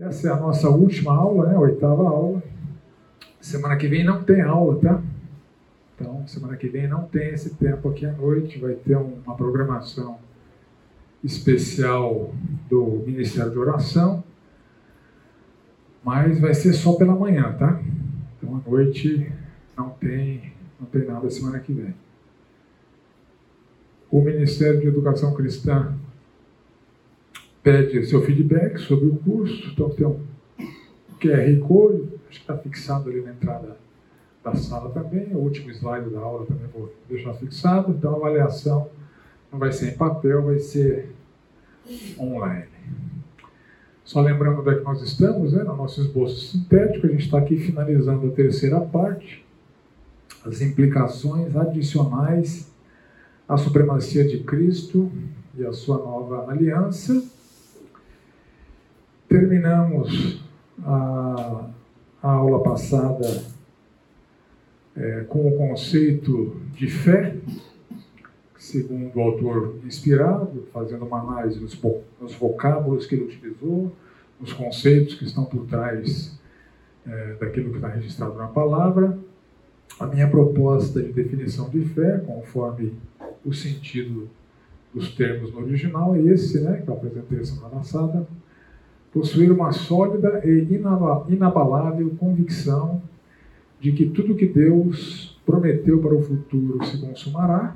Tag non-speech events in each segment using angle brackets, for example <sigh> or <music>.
Essa é a nossa última aula, né? Oitava aula. Semana que vem não tem aula, tá? Então, semana que vem não tem esse tempo aqui à noite, vai ter uma programação especial do Ministério de Oração, mas vai ser só pela manhã, tá? Então, à noite não tem, não tem nada semana que vem. O Ministério de Educação Cristã pede seu feedback sobre o curso, então tem um QR Code, acho que está fixado ali na entrada da sala também, o último slide da aula também vou deixar fixado, então a avaliação não vai ser em papel, vai ser online. Só lembrando onde é que nós estamos, né, no nosso esboço sintético, a gente está aqui finalizando a terceira parte, as implicações adicionais à supremacia de Cristo e à sua nova aliança. Terminamos a, a aula passada é, com o conceito de fé, segundo o autor inspirado, fazendo uma análise nos, nos vocábulos que ele utilizou, nos conceitos que estão por trás é, daquilo que está registrado na palavra. A minha proposta de definição de fé, conforme o sentido dos termos no original, é esse, né, que eu apresentei semana passada, possuir uma sólida e inabalável convicção de que tudo que Deus prometeu para o futuro se consumará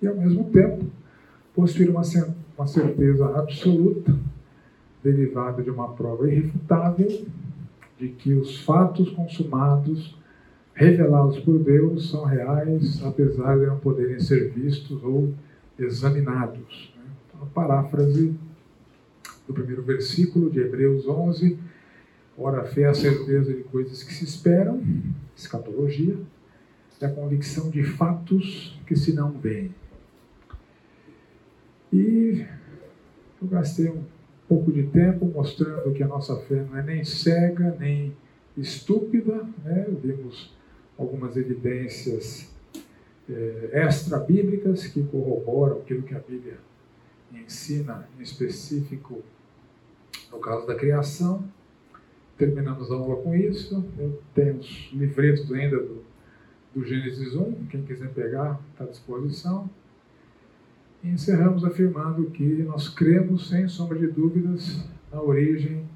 e, ao mesmo tempo, possuir uma, uma certeza absoluta, derivada de uma prova irrefutável, de que os fatos consumados, revelados por Deus, são reais, apesar de não poderem ser vistos ou examinados. Né? Então, a paráfrase do primeiro versículo de Hebreus 11. Ora, a fé é a certeza de coisas que se esperam, escatologia, é a convicção de fatos que se não veem. E eu gastei um pouco de tempo mostrando que a nossa fé não é nem cega, nem estúpida, né? vimos algumas evidências é, extra-bíblicas que corroboram aquilo que a Bíblia ensina, em específico no caso da criação. Terminamos a aula com isso. Eu tenho os livretos ainda do, do Gênesis 1, quem quiser pegar, está à disposição. E encerramos afirmando que nós cremos, sem sombra de dúvidas, na origem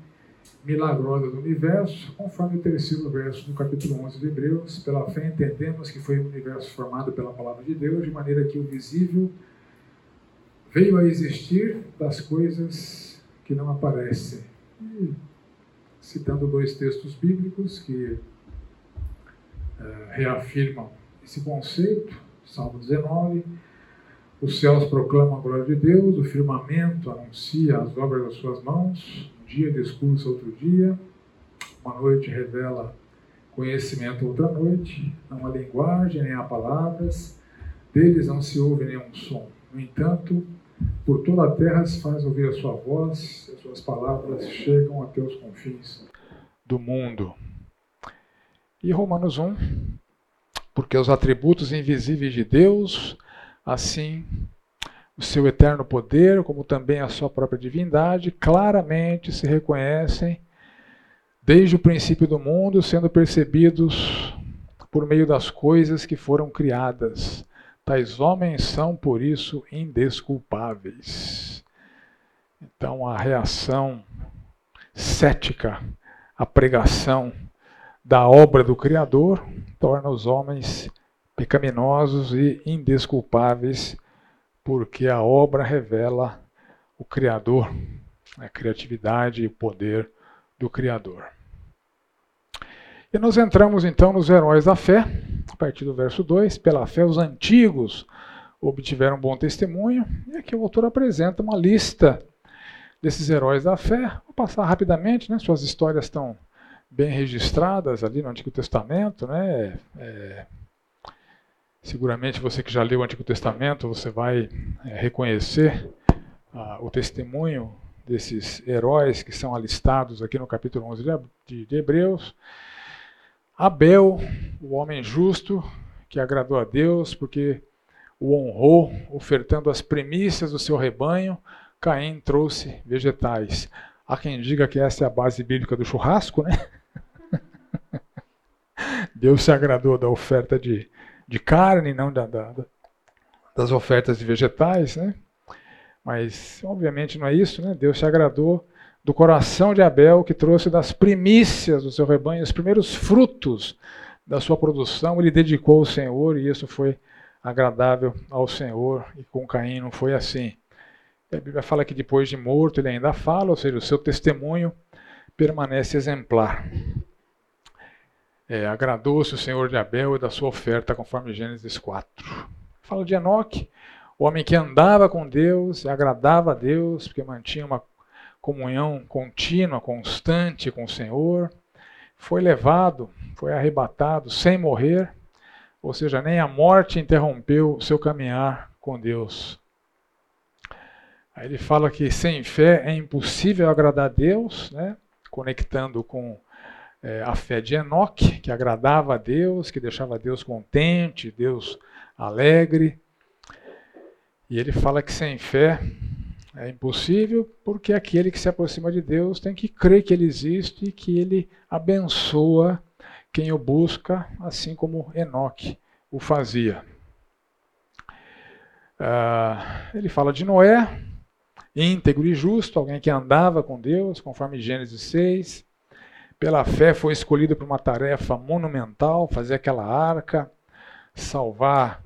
milagrosa do universo, conforme o terceiro verso do capítulo 11 de Hebreus. Pela fé entendemos que foi um universo formado pela palavra de Deus, de maneira que o visível veio a existir das coisas que não aparecem. E, citando dois textos bíblicos que uh, reafirmam esse conceito, Salmo 19, os céus proclamam a glória de Deus, o firmamento anuncia as obras das suas mãos, um dia discursa outro dia, uma noite revela conhecimento outra noite, não há linguagem, nem há palavras, deles não se ouve nenhum som. No entanto, por toda a terra se faz ouvir a sua voz, as suas palavras chegam até os confins do mundo. E Romanos 1, porque os atributos invisíveis de Deus, assim o seu eterno poder, como também a sua própria divindade, claramente se reconhecem desde o princípio do mundo, sendo percebidos por meio das coisas que foram criadas Tais homens são, por isso, indesculpáveis. Então, a reação cética à pregação da obra do Criador torna os homens pecaminosos e indesculpáveis, porque a obra revela o Criador, a criatividade e o poder do Criador. E nós entramos então nos heróis da fé, a partir do verso 2, pela fé os antigos obtiveram bom testemunho, e aqui o autor apresenta uma lista desses heróis da fé. Vou passar rapidamente, né? suas histórias estão bem registradas ali no Antigo Testamento, né? É, seguramente você que já leu o Antigo Testamento, você vai é, reconhecer ah, o testemunho desses heróis que são alistados aqui no capítulo 11 de, de Hebreus. Abel, o homem justo, que agradou a Deus, porque o honrou, ofertando as primícias do seu rebanho, Caim trouxe vegetais. Há quem diga que essa é a base bíblica do churrasco, né? <laughs> Deus se agradou da oferta de, de carne, não da, da, das ofertas de vegetais, né? Mas, obviamente, não é isso, né? Deus se agradou do coração de Abel, que trouxe das primícias do seu rebanho, os primeiros frutos da sua produção, ele dedicou ao Senhor e isso foi agradável ao Senhor. E com Caim não foi assim. A Bíblia fala que depois de morto ele ainda fala, ou seja, o seu testemunho permanece exemplar. É, Agradou-se o Senhor de Abel e da sua oferta, conforme Gênesis 4. Fala de Enoque, o homem que andava com Deus, agradava a Deus, porque mantinha uma comunhão contínua, constante com o Senhor, foi levado, foi arrebatado sem morrer, ou seja, nem a morte interrompeu o seu caminhar com Deus. Aí ele fala que sem fé é impossível agradar a Deus, né? conectando com é, a fé de Enoque, que agradava a Deus, que deixava Deus contente, Deus alegre. E ele fala que sem fé é impossível, porque aquele que se aproxima de Deus tem que crer que ele existe e que ele abençoa quem o busca, assim como Enoque o fazia. Uh, ele fala de Noé, íntegro e justo, alguém que andava com Deus, conforme Gênesis 6. Pela fé foi escolhido para uma tarefa monumental, fazer aquela arca, salvar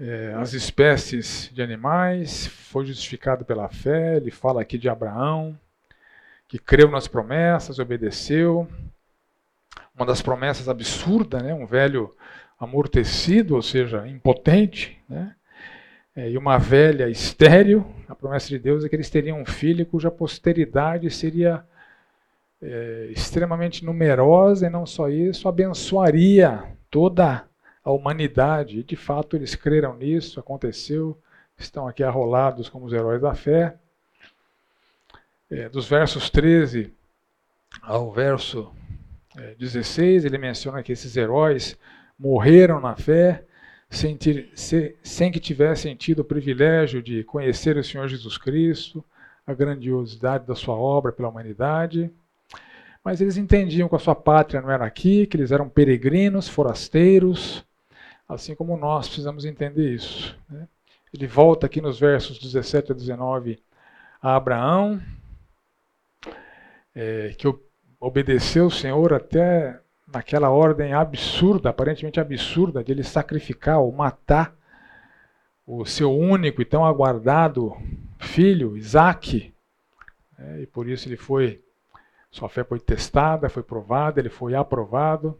é, as espécies de animais, foi justificado pela fé. Ele fala aqui de Abraão, que creu nas promessas, obedeceu. Uma das promessas absurda, né? um velho amortecido, ou seja, impotente, né? É, e uma velha estéril, a promessa de Deus é que eles teriam um filho cuja posteridade seria é, extremamente numerosa e não só isso, abençoaria toda a humanidade. E de fato eles creram nisso, aconteceu, estão aqui arrolados como os heróis da fé. É, dos versos 13 ao verso é, 16, ele menciona que esses heróis morreram na fé, sem, ter, sem que tivessem tido o privilégio de conhecer o Senhor Jesus Cristo, a grandiosidade da sua obra pela humanidade. Mas eles entendiam que a sua pátria não era aqui, que eles eram peregrinos, forasteiros, assim como nós precisamos entender isso. Né? Ele volta aqui nos versos 17 a 19 a Abraão, é, que obedeceu o Senhor até naquela ordem absurda, aparentemente absurda, de ele sacrificar ou matar o seu único e tão aguardado filho, Isaac. É, e por isso ele foi, sua fé foi testada, foi provada, ele foi aprovado.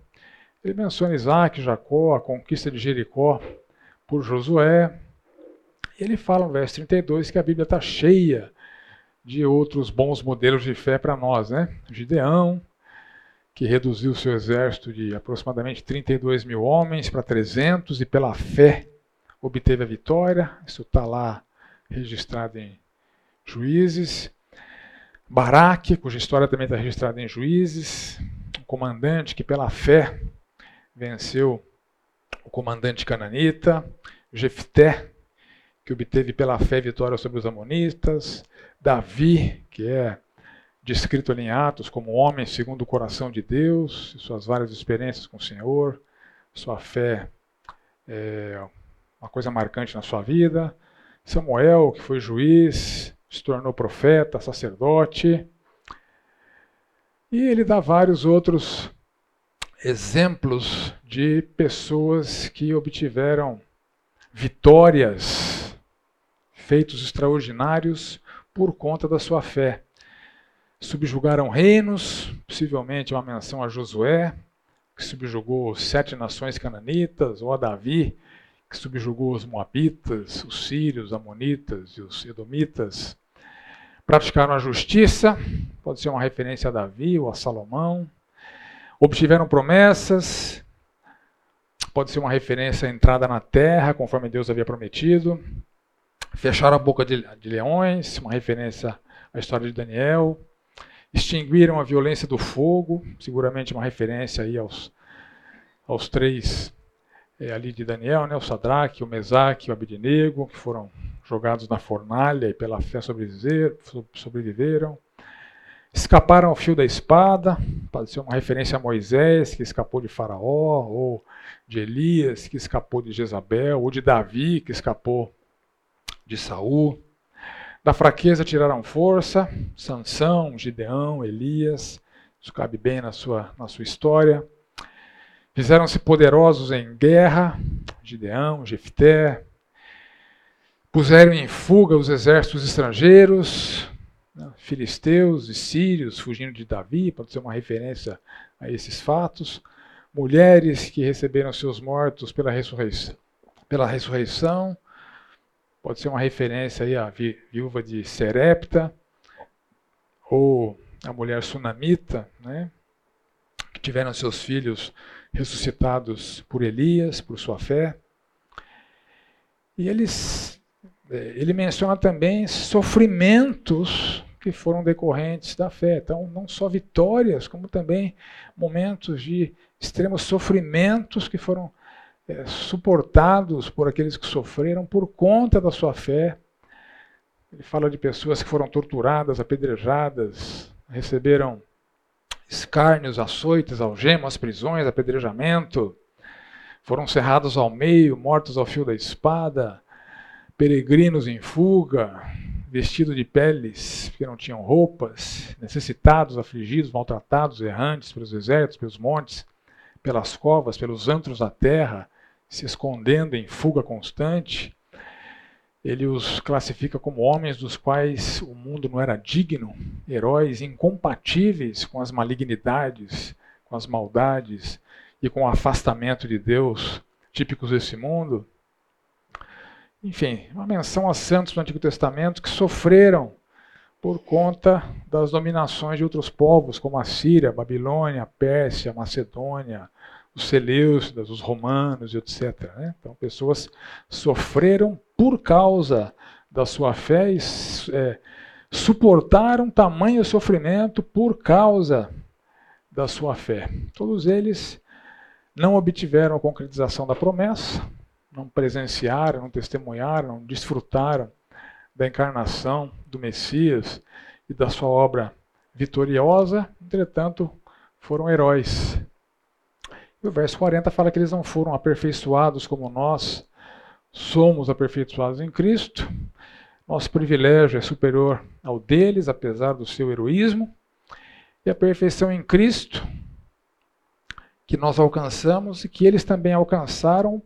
Ele menciona Isaac, Jacó, a conquista de Jericó por Josué. Ele fala no verso 32 que a Bíblia está cheia de outros bons modelos de fé para nós, né? Gideão, que reduziu seu exército de aproximadamente 32 mil homens para 300 e pela fé obteve a vitória. Isso está lá registrado em Juízes. Baraque, cuja história também está registrada em Juízes. Um comandante que pela fé venceu o comandante cananita. Jefté, que obteve pela fé vitória sobre os amonitas. Davi, que é descrito ali em Atos como homem segundo o coração de Deus, suas várias experiências com o Senhor, sua fé é uma coisa marcante na sua vida. Samuel, que foi juiz, se tornou profeta, sacerdote. E ele dá vários outros exemplos de pessoas que obtiveram vitórias, feitos extraordinários por conta da sua fé subjugaram reinos, possivelmente uma menção a Josué, que subjugou sete nações cananitas, ou a Davi, que subjugou os moabitas, os sírios, os amonitas e os edomitas. Praticaram a justiça, pode ser uma referência a Davi ou a Salomão. Obtiveram promessas, pode ser uma referência à entrada na terra, conforme Deus havia prometido. Fecharam a boca de, de leões, uma referência à história de Daniel extinguiram a violência do fogo, seguramente uma referência aí aos, aos três é, ali de Daniel, né, o Sadraque, o Mesaque o Abidinego, que foram jogados na fornalha e pela fé sobreviveram. Escaparam ao fio da espada, pode ser uma referência a Moisés, que escapou de Faraó, ou de Elias, que escapou de Jezabel, ou de Davi, que escapou de Saul. Da fraqueza tiraram força, Sansão, Gideão, Elias, isso cabe bem na sua, na sua história. Fizeram-se poderosos em guerra, Gideão, Jefté. Puseram em fuga os exércitos estrangeiros, filisteus e sírios fugindo de Davi, pode ser uma referência a esses fatos. Mulheres que receberam seus mortos pela ressurreição, pela ressurreição pode ser uma referência aí à viúva de Serepta, ou a mulher sunamita, né, que tiveram seus filhos ressuscitados por Elias, por sua fé. E eles, é, ele menciona também sofrimentos que foram decorrentes da fé. Então, não só vitórias, como também momentos de extremos sofrimentos que foram é, suportados por aqueles que sofreram por conta da sua fé. Ele fala de pessoas que foram torturadas, apedrejadas, receberam escárnios, açoites, algemas, prisões, apedrejamento, foram cerrados ao meio, mortos ao fio da espada, peregrinos em fuga, vestidos de peles que não tinham roupas, necessitados, afligidos, maltratados, errantes pelos desertos, pelos montes, pelas covas, pelos antros da terra, se escondendo em fuga constante. Ele os classifica como homens dos quais o mundo não era digno, heróis incompatíveis com as malignidades, com as maldades e com o afastamento de Deus típicos desse mundo. Enfim, uma menção a santos do Antigo Testamento que sofreram por conta das dominações de outros povos, como a Síria, a Babilônia, a Pérsia, a Macedônia, os Seleucidas, os romanos, etc. Né? Então, pessoas sofreram por causa da sua fé e é, suportaram tamanho sofrimento por causa da sua fé. Todos eles não obtiveram a concretização da promessa, não presenciaram, não testemunharam, não desfrutaram da encarnação do Messias e da sua obra vitoriosa, entretanto, foram heróis e o verso 40 fala que eles não foram aperfeiçoados como nós somos aperfeiçoados em Cristo. Nosso privilégio é superior ao deles, apesar do seu heroísmo. E a perfeição em Cristo, que nós alcançamos e que eles também alcançaram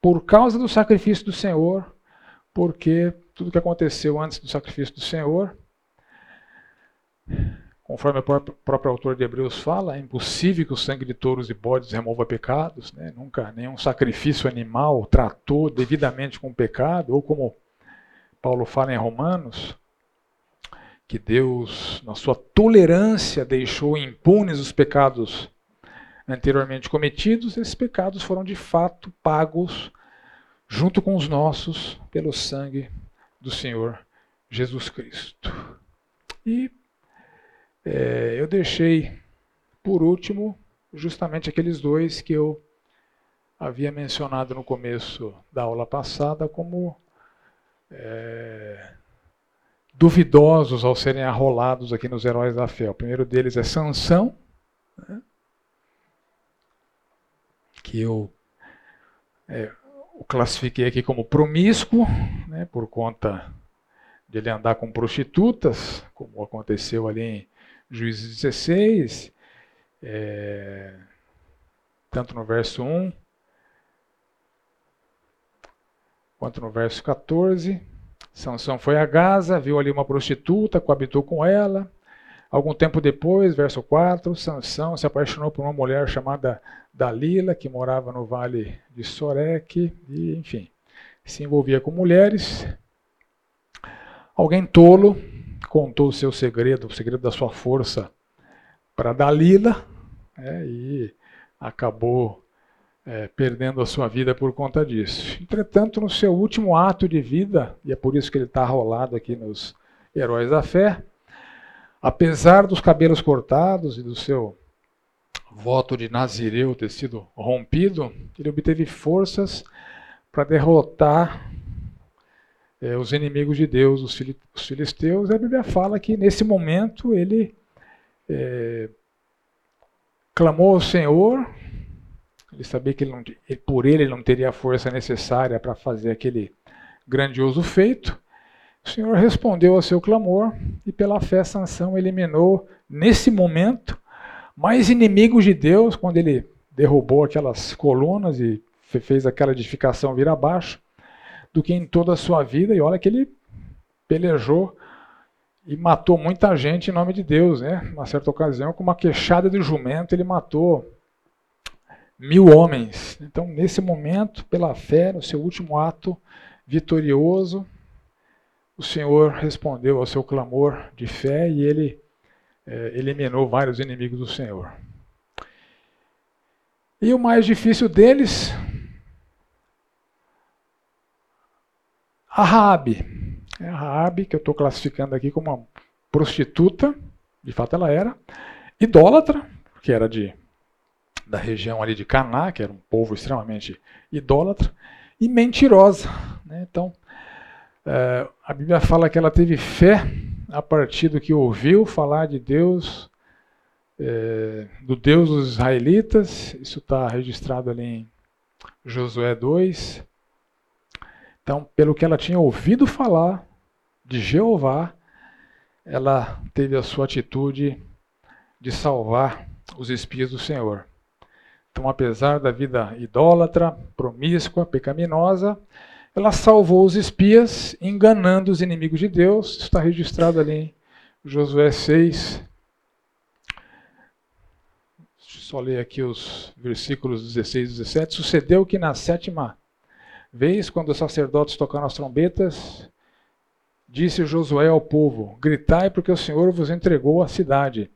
por causa do sacrifício do Senhor, porque tudo que aconteceu antes do sacrifício do Senhor Conforme o próprio autor de Hebreus fala, é impossível que o sangue de touros e bodes remova pecados. Né? Nunca nenhum sacrifício animal tratou devidamente com o pecado, ou como Paulo fala em Romanos, que Deus, na sua tolerância, deixou impunes os pecados anteriormente cometidos, esses pecados foram de fato pagos junto com os nossos pelo sangue do Senhor Jesus Cristo. E é, eu deixei, por último, justamente aqueles dois que eu havia mencionado no começo da aula passada como é, duvidosos ao serem arrolados aqui nos heróis da fé. O primeiro deles é Sansão, né, que eu é, o classifiquei aqui como promíscuo, né, por conta de ele andar com prostitutas, como aconteceu ali em Juízes 16, é, tanto no verso 1 quanto no verso 14. Sansão foi a Gaza, viu ali uma prostituta, coabitou com ela. Algum tempo depois, verso 4, Sansão se apaixonou por uma mulher chamada Dalila, que morava no vale de Sorek, e enfim, se envolvia com mulheres. Alguém tolo contou o seu segredo, o segredo da sua força, para Dalila é, e acabou é, perdendo a sua vida por conta disso. Entretanto, no seu último ato de vida, e é por isso que ele está rolado aqui nos Heróis da Fé, apesar dos cabelos cortados e do seu voto de Nazireu ter sido rompido, ele obteve forças para derrotar é, os inimigos de Deus, os, filisteus, a Bíblia fala que nesse momento ele é, clamou ao Senhor, ele sabia que ele não, por ele ele não teria a força necessária para fazer aquele grandioso feito. O Senhor respondeu ao seu clamor e pela fé Sansão eliminou nesse momento mais inimigos de Deus quando ele derrubou aquelas colunas e fez aquela edificação vir abaixo do que em toda a sua vida e olha que ele pelejou e matou muita gente em nome de Deus, né? Uma certa ocasião, com uma queixada de jumento, ele matou mil homens. Então, nesse momento, pela fé, no seu último ato vitorioso, o Senhor respondeu ao seu clamor de fé e ele é, eliminou vários inimigos do Senhor. E o mais difícil deles, a Raabe. É a Raabe, que eu estou classificando aqui como uma prostituta, de fato ela era, idólatra, que era de da região ali de Caná, que era um povo extremamente idólatra, e mentirosa. Né? Então, é, a Bíblia fala que ela teve fé a partir do que ouviu falar de Deus, é, do Deus dos israelitas, isso está registrado ali em Josué 2. Então, pelo que ela tinha ouvido falar, de Jeová, ela teve a sua atitude de salvar os espias do Senhor. Então, apesar da vida idólatra, promíscua, pecaminosa, ela salvou os espias, enganando os inimigos de Deus. Isso está registrado ali em Josué 6. Deixa eu só ler aqui os versículos 16 e 17. Sucedeu que na sétima vez, quando os sacerdotes tocaram as trombetas, Disse Josué ao povo: Gritai, porque o Senhor vos entregou a cidade.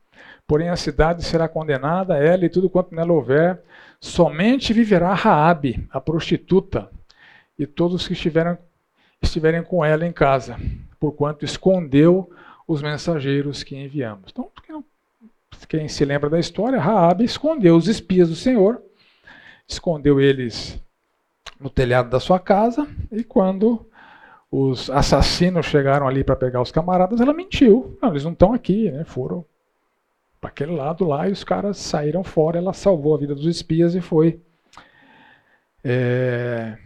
Porém a cidade será condenada, ela e tudo quanto nela houver. Somente viverá Raabe, a prostituta, e todos que estiverem, estiverem com ela em casa, porquanto escondeu os mensageiros que enviamos. Então, quem se lembra da história, Raabe escondeu os espias do Senhor, escondeu eles no telhado da sua casa, e quando os assassinos chegaram ali para pegar os camaradas, ela mentiu. Não, eles não estão aqui, né? Foram para aquele lado lá e os caras saíram fora. Ela salvou a vida dos espias e foi é,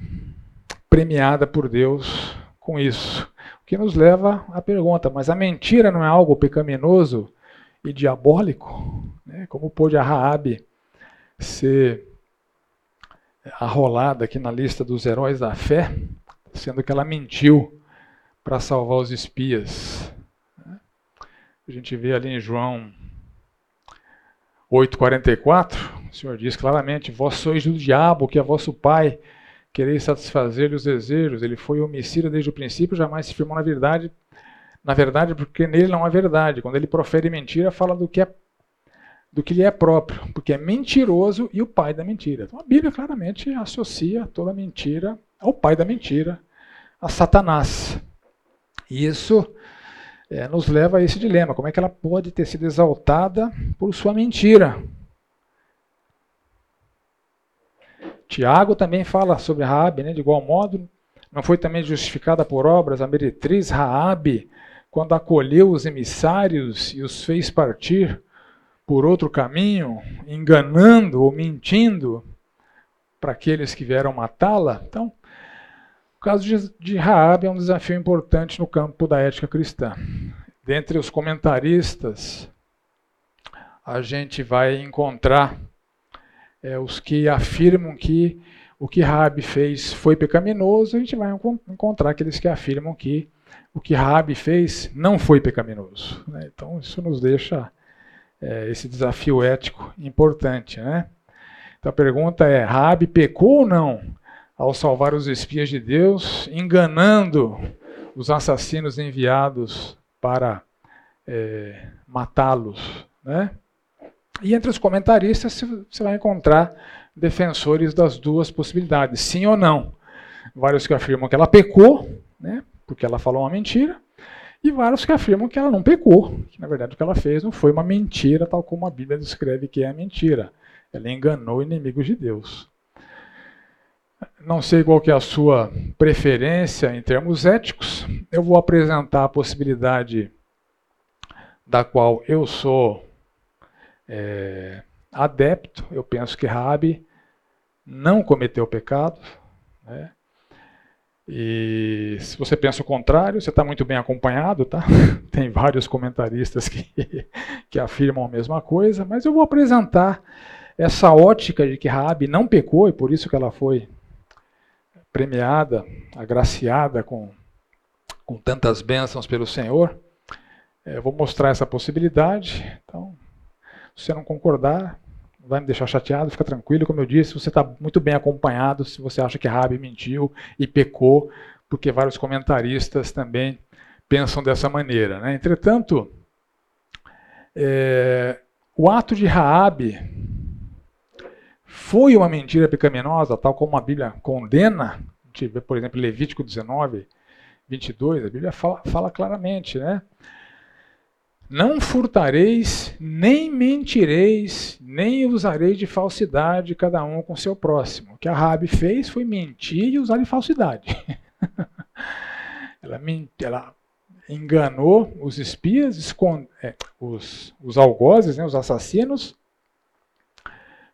premiada por Deus com isso. O que nos leva à pergunta: mas a mentira não é algo pecaminoso e diabólico? Né? Como pôde a Raabe ser arrolada aqui na lista dos heróis da fé? sendo que ela mentiu para salvar os espias. A gente vê ali em João 8,44, o Senhor diz claramente: Vós sois do diabo, que é vosso pai, quereis satisfazer-lhe os desejos. Ele foi homicida desde o princípio, jamais se firmou na verdade, na verdade, porque nele não há verdade. Quando ele profere mentira, fala do que é do que lhe é próprio, porque é mentiroso e o pai da mentira. Então a Bíblia claramente associa toda mentira ao pai da mentira, a Satanás. E isso é, nos leva a esse dilema: como é que ela pode ter sido exaltada por sua mentira? Tiago também fala sobre Raabe, né, de igual modo, não foi também justificada por obras a meretriz Raabe, quando acolheu os emissários e os fez partir por outro caminho, enganando ou mentindo para aqueles que vieram matá-la? Então, o caso de, de Raab é um desafio importante no campo da ética cristã. Dentre os comentaristas, a gente vai encontrar é, os que afirmam que o que Raab fez foi pecaminoso, a gente vai encontrar aqueles que afirmam que o que Raab fez não foi pecaminoso. Né? Então isso nos deixa é, esse desafio ético importante. Né? Então a pergunta é: Raab pecou ou não? ao salvar os espias de Deus, enganando os assassinos enviados para é, matá-los. Né? E entre os comentaristas você vai encontrar defensores das duas possibilidades, sim ou não. Vários que afirmam que ela pecou, né, porque ela falou uma mentira, e vários que afirmam que ela não pecou, que na verdade o que ela fez não foi uma mentira, tal como a Bíblia descreve que é a mentira. Ela enganou inimigos de Deus. Não sei qual que é a sua preferência em termos éticos. Eu vou apresentar a possibilidade da qual eu sou é, adepto, eu penso que Rabi não cometeu pecado. Né? E se você pensa o contrário, você está muito bem acompanhado, tá? <laughs> Tem vários comentaristas que, que afirmam a mesma coisa, mas eu vou apresentar essa ótica de que Raabe não pecou e por isso que ela foi premiada, agraciada com, com tantas bênçãos pelo Senhor. É, eu vou mostrar essa possibilidade. Então, se você não concordar, vai me deixar chateado, fica tranquilo. Como eu disse, você está muito bem acompanhado se você acha que Rabi mentiu e pecou, porque vários comentaristas também pensam dessa maneira. Né? Entretanto, é, o ato de Raabe foi uma mentira pecaminosa, tal como a Bíblia condena. A vê, por exemplo, Levítico 19, 22, a Bíblia fala, fala claramente, né? Não furtareis, nem mentireis, nem usareis de falsidade cada um com seu próximo. O que a Rabi fez foi mentir e usar de falsidade. <laughs> ela, ela, enganou os espias, esconde, é, os, os algozes, né, os assassinos.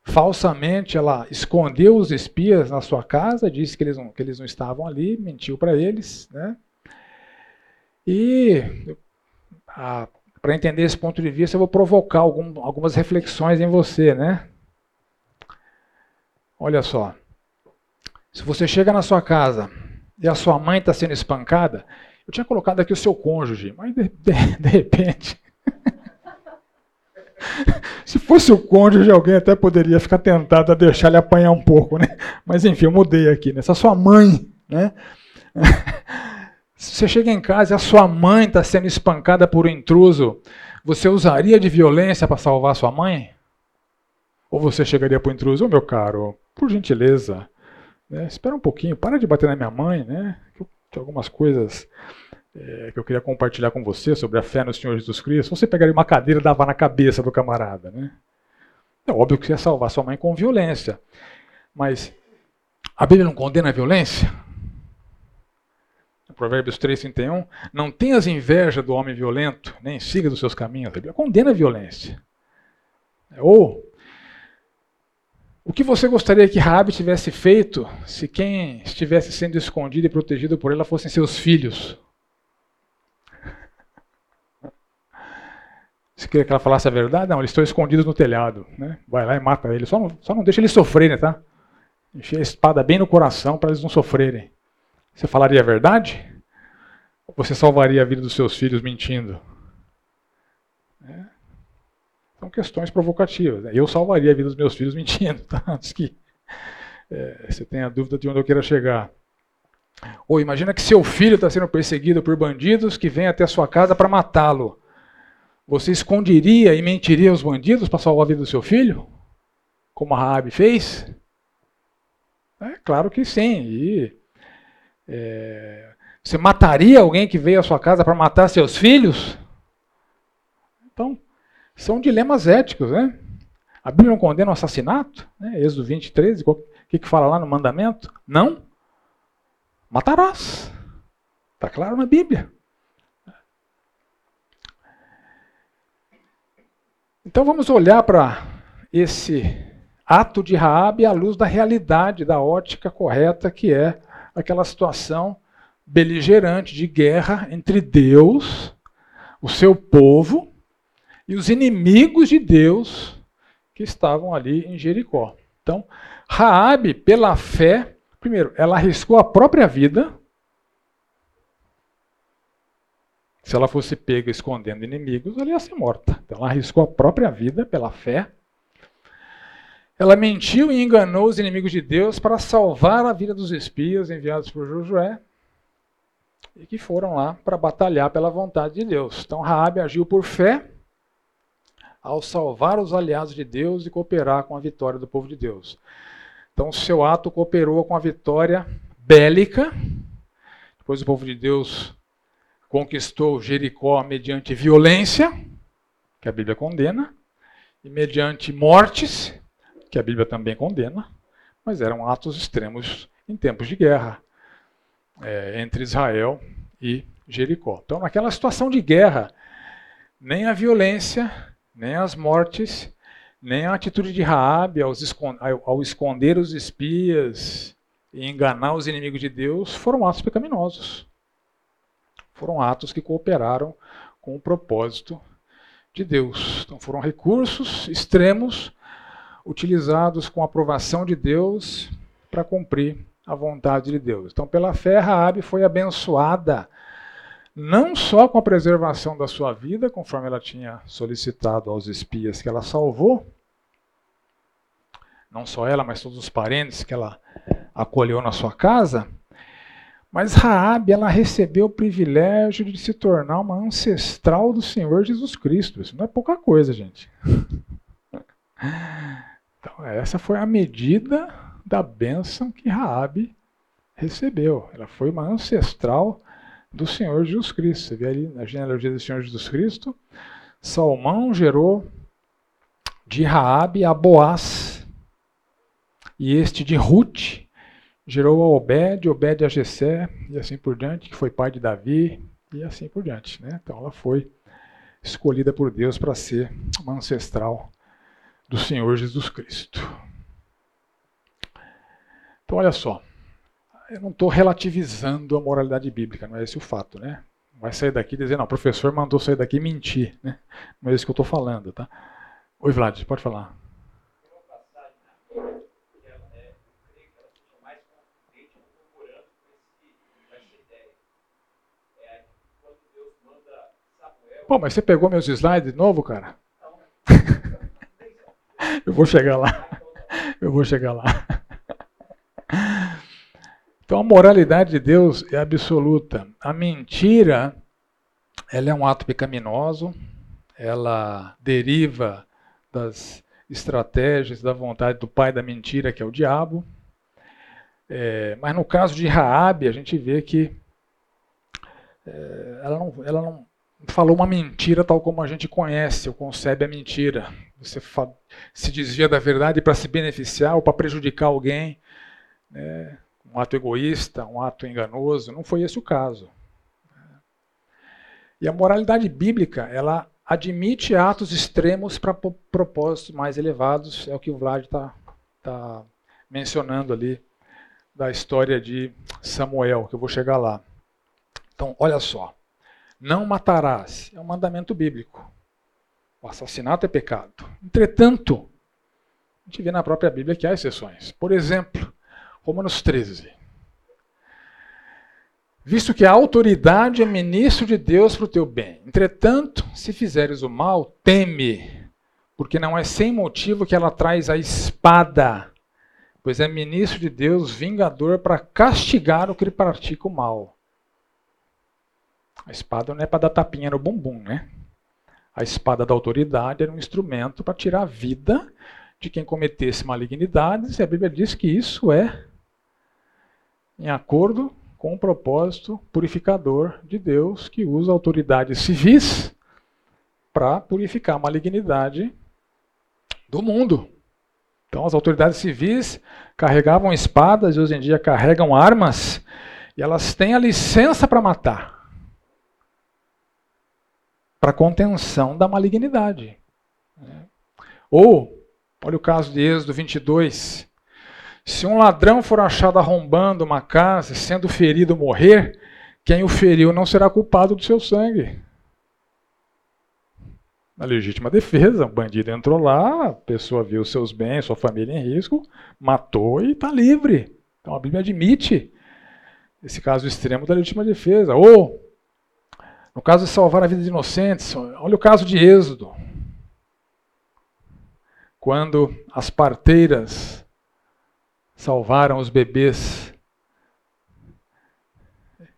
Falsamente ela escondeu os espias na sua casa, disse que eles não, que eles não estavam ali, mentiu para eles. Né? E a para entender esse ponto de vista, eu vou provocar algum, algumas reflexões em você, né? Olha só. Se você chega na sua casa e a sua mãe está sendo espancada, eu tinha colocado aqui o seu cônjuge, mas de, de, <laughs> de repente. <laughs> Se fosse o cônjuge, alguém até poderia ficar tentado a deixar ele apanhar um pouco, né? Mas enfim, eu mudei aqui, né? Essa sua mãe, né? <laughs> Se você chega em casa e a sua mãe está sendo espancada por um intruso, você usaria de violência para salvar sua mãe? Ou você chegaria para o intruso, oh, meu caro, por gentileza, né, espera um pouquinho, para de bater na minha mãe, né? Tem algumas coisas é, que eu queria compartilhar com você sobre a fé no Senhor Jesus Cristo. Você pegaria uma cadeira e dava na cabeça do camarada, né? É óbvio que você ia salvar sua mãe com violência. Mas a Bíblia não condena a violência? Provérbios 3, 31, não tenhas inveja do homem violento, nem siga dos seus caminhos. A Bíblia condena a violência. Ou, o que você gostaria que Raabe tivesse feito se quem estivesse sendo escondido e protegido por ela fossem seus filhos? <laughs> Se queria que ela falasse a verdade, não, eles estão escondidos no telhado. Né? Vai lá e mata eles. Só não, só não deixa eles sofrerem, tá? Enfia a espada bem no coração para eles não sofrerem. Você falaria a verdade? Ou você salvaria a vida dos seus filhos mentindo? É. São questões provocativas. Né? Eu salvaria a vida dos meus filhos <laughs> mentindo, tá? antes que é, você tenha dúvida de onde eu queira chegar. Ou imagina que seu filho está sendo perseguido por bandidos que vêm até sua casa para matá-lo. Você esconderia e mentiria aos bandidos para salvar a vida do seu filho? Como a Raabe fez? É claro que sim. E é, você mataria alguém que veio à sua casa para matar seus filhos? Então, são dilemas éticos, né? A Bíblia não condena o assassinato? Né? Êxodo 23, o que, que fala lá no mandamento? Não. Matarás. Está claro na Bíblia. Então vamos olhar para esse ato de Raabe à luz da realidade, da ótica correta que é aquela situação beligerante de guerra entre Deus, o seu povo e os inimigos de Deus que estavam ali em Jericó. Então, Raabe, pela fé, primeiro, ela arriscou a própria vida. Se ela fosse pega escondendo inimigos, ela ia ser morta. Então, ela arriscou a própria vida pela fé. Ela mentiu e enganou os inimigos de Deus para salvar a vida dos espias enviados por Josué e que foram lá para batalhar pela vontade de Deus. Então Raabe agiu por fé ao salvar os aliados de Deus e cooperar com a vitória do povo de Deus. Então seu ato cooperou com a vitória bélica. Depois o povo de Deus conquistou Jericó mediante violência, que a Bíblia condena, e mediante mortes, que a Bíblia também condena, mas eram atos extremos em tempos de guerra é, entre Israel e Jericó. Então, naquela situação de guerra, nem a violência, nem as mortes, nem a atitude de Raabe ao esconder os espias e enganar os inimigos de Deus foram atos pecaminosos. Foram atos que cooperaram com o propósito de Deus. Então foram recursos extremos utilizados com a aprovação de Deus para cumprir a vontade de Deus. Então, pela fé, Raabe foi abençoada não só com a preservação da sua vida, conforme ela tinha solicitado aos espias que ela salvou, não só ela, mas todos os parentes que ela acolheu na sua casa, mas Raabe ela recebeu o privilégio de se tornar uma ancestral do Senhor Jesus Cristo. Isso não é pouca coisa, gente. <laughs> Então, essa foi a medida da bênção que Raabe recebeu. Ela foi uma ancestral do Senhor Jesus Cristo. Você vê ali na genealogia do Senhor Jesus Cristo, Salmão gerou de Raabe a Boaz, e este de Ruth gerou a Obed, Obed a Jessé, e assim por diante, que foi pai de Davi, e assim por diante. Né? Então ela foi escolhida por Deus para ser uma ancestral do Senhor Jesus Cristo. Então, olha só, eu não estou relativizando a moralidade bíblica, não é esse o fato, né? Vai sair daqui dizendo, não, o professor mandou sair daqui mentir, né? Não é isso que eu estou falando, tá? Oi, Vlad, pode falar. Pô, mas você pegou meus slides de novo, cara? <laughs> Eu vou chegar lá. Eu vou chegar lá. Então a moralidade de Deus é absoluta. A mentira, ela é um ato pecaminoso, ela deriva das estratégias da vontade do pai da mentira, que é o diabo. É, mas no caso de Raabe, a gente vê que é, ela, não, ela não falou uma mentira tal como a gente conhece ou concebe a mentira. Você se desvia da verdade para se beneficiar ou para prejudicar alguém. Né? Um ato egoísta, um ato enganoso. Não foi esse o caso. E a moralidade bíblica, ela admite atos extremos para propósitos mais elevados. É o que o Vlad está tá mencionando ali da história de Samuel, que eu vou chegar lá. Então, olha só. Não matarás. É um mandamento bíblico. O assassinato é pecado. Entretanto, a gente vê na própria Bíblia que há exceções. Por exemplo, Romanos 13. Visto que a autoridade é ministro de Deus para o teu bem. Entretanto, se fizeres o mal, teme, porque não é sem motivo que ela traz a espada, pois é ministro de Deus, vingador, para castigar o que pratica o mal. A espada não é para dar tapinha no bumbum, né? A espada da autoridade era um instrumento para tirar a vida de quem cometesse malignidades, e a Bíblia diz que isso é em acordo com o propósito purificador de Deus, que usa autoridades civis para purificar a malignidade do mundo. Então, as autoridades civis carregavam espadas e hoje em dia carregam armas, e elas têm a licença para matar para contenção da malignidade. Ou, olha o caso de Êxodo 22. Se um ladrão for achado arrombando uma casa, sendo ferido morrer, quem o feriu não será culpado do seu sangue. Na legítima defesa, um bandido entrou lá, a pessoa viu seus bens, sua família em risco, matou e está livre. Então a Bíblia admite esse caso extremo da legítima defesa. Ou no caso de salvar a vida de inocentes, olha o caso de Êxodo. Quando as parteiras salvaram os bebês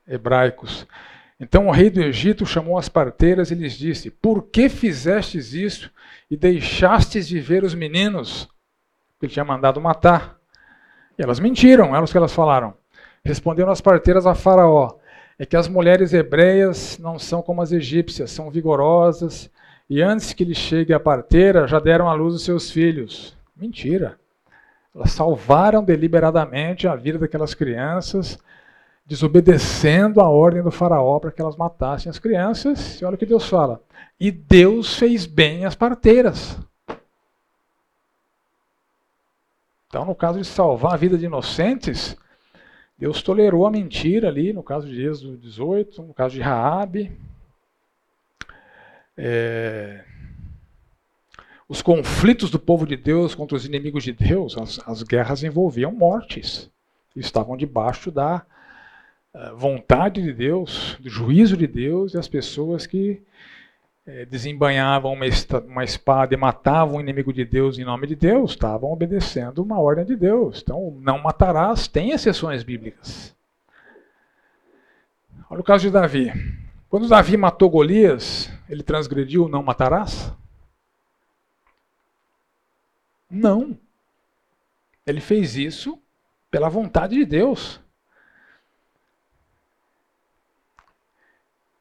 hebraicos. Então o rei do Egito chamou as parteiras e lhes disse: Por que fizestes isso e deixastes viver os meninos? Ele tinha mandado matar. E elas mentiram, elas que elas falaram. Responderam as parteiras a Faraó: é que as mulheres hebreias não são como as egípcias, são vigorosas, e antes que lhe chegue a parteira, já deram à luz os seus filhos. Mentira. Elas salvaram deliberadamente a vida daquelas crianças, desobedecendo a ordem do faraó para que elas matassem as crianças. E olha o que Deus fala. E Deus fez bem as parteiras. Então, no caso de salvar a vida de inocentes, Deus tolerou a mentira ali, no caso de Êxodo 18, no caso de Raabe. É... Os conflitos do povo de Deus contra os inimigos de Deus, as, as guerras envolviam mortes. Estavam debaixo da uh, vontade de Deus, do juízo de Deus, e as pessoas que é, desembanhavam uma, uma espada e matavam o inimigo de Deus em nome de Deus, estavam obedecendo uma ordem de Deus. Então, não matarás tem exceções bíblicas. Olha o caso de Davi. Quando Davi matou Golias, ele transgrediu não matarás? Não. Ele fez isso pela vontade de Deus.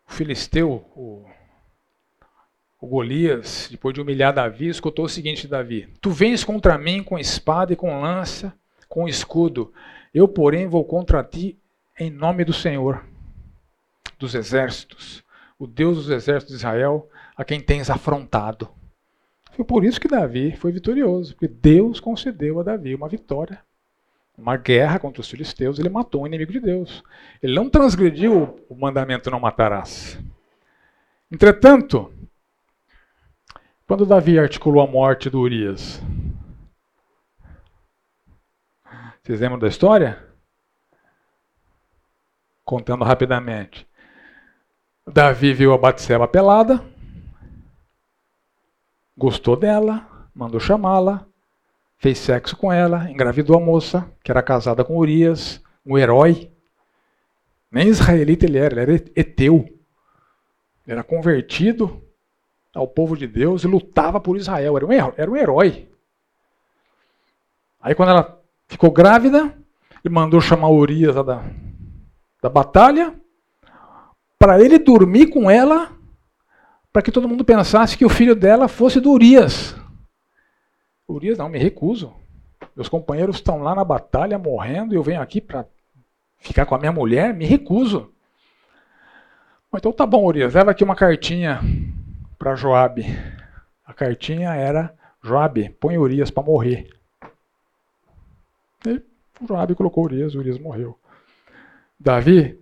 O filisteu, o o Golias, depois de humilhar Davi, escutou o seguinte de Davi: Tu vens contra mim com espada e com lança, com escudo. Eu, porém, vou contra ti em nome do Senhor dos exércitos, o Deus dos exércitos de Israel, a quem tens afrontado. Foi por isso que Davi foi vitorioso, porque Deus concedeu a Davi uma vitória. Uma guerra contra os filisteus, ele matou um inimigo de Deus. Ele não transgrediu o mandamento não matarás. Entretanto, quando Davi articulou a morte do Urias? Vocês lembram da história? Contando rapidamente. Davi viu a Batseba pelada, gostou dela, mandou chamá-la, fez sexo com ela, engravidou a moça, que era casada com Urias, um herói. Nem israelita ele era, ele era eteu. Ele era convertido ao povo de Deus e lutava por Israel. Era um, era um herói. Aí quando ela ficou grávida, ele mandou chamar Urias da, da batalha para ele dormir com ela, para que todo mundo pensasse que o filho dela fosse do Urias. Urias, não, me recuso. Meus companheiros estão lá na batalha morrendo e eu venho aqui para ficar com a minha mulher, me recuso. Então tá bom, Urias, leva aqui uma cartinha para Joabe. A cartinha era Joabe, põe Urias para morrer. E Joabe colocou Urias, Urias morreu. Davi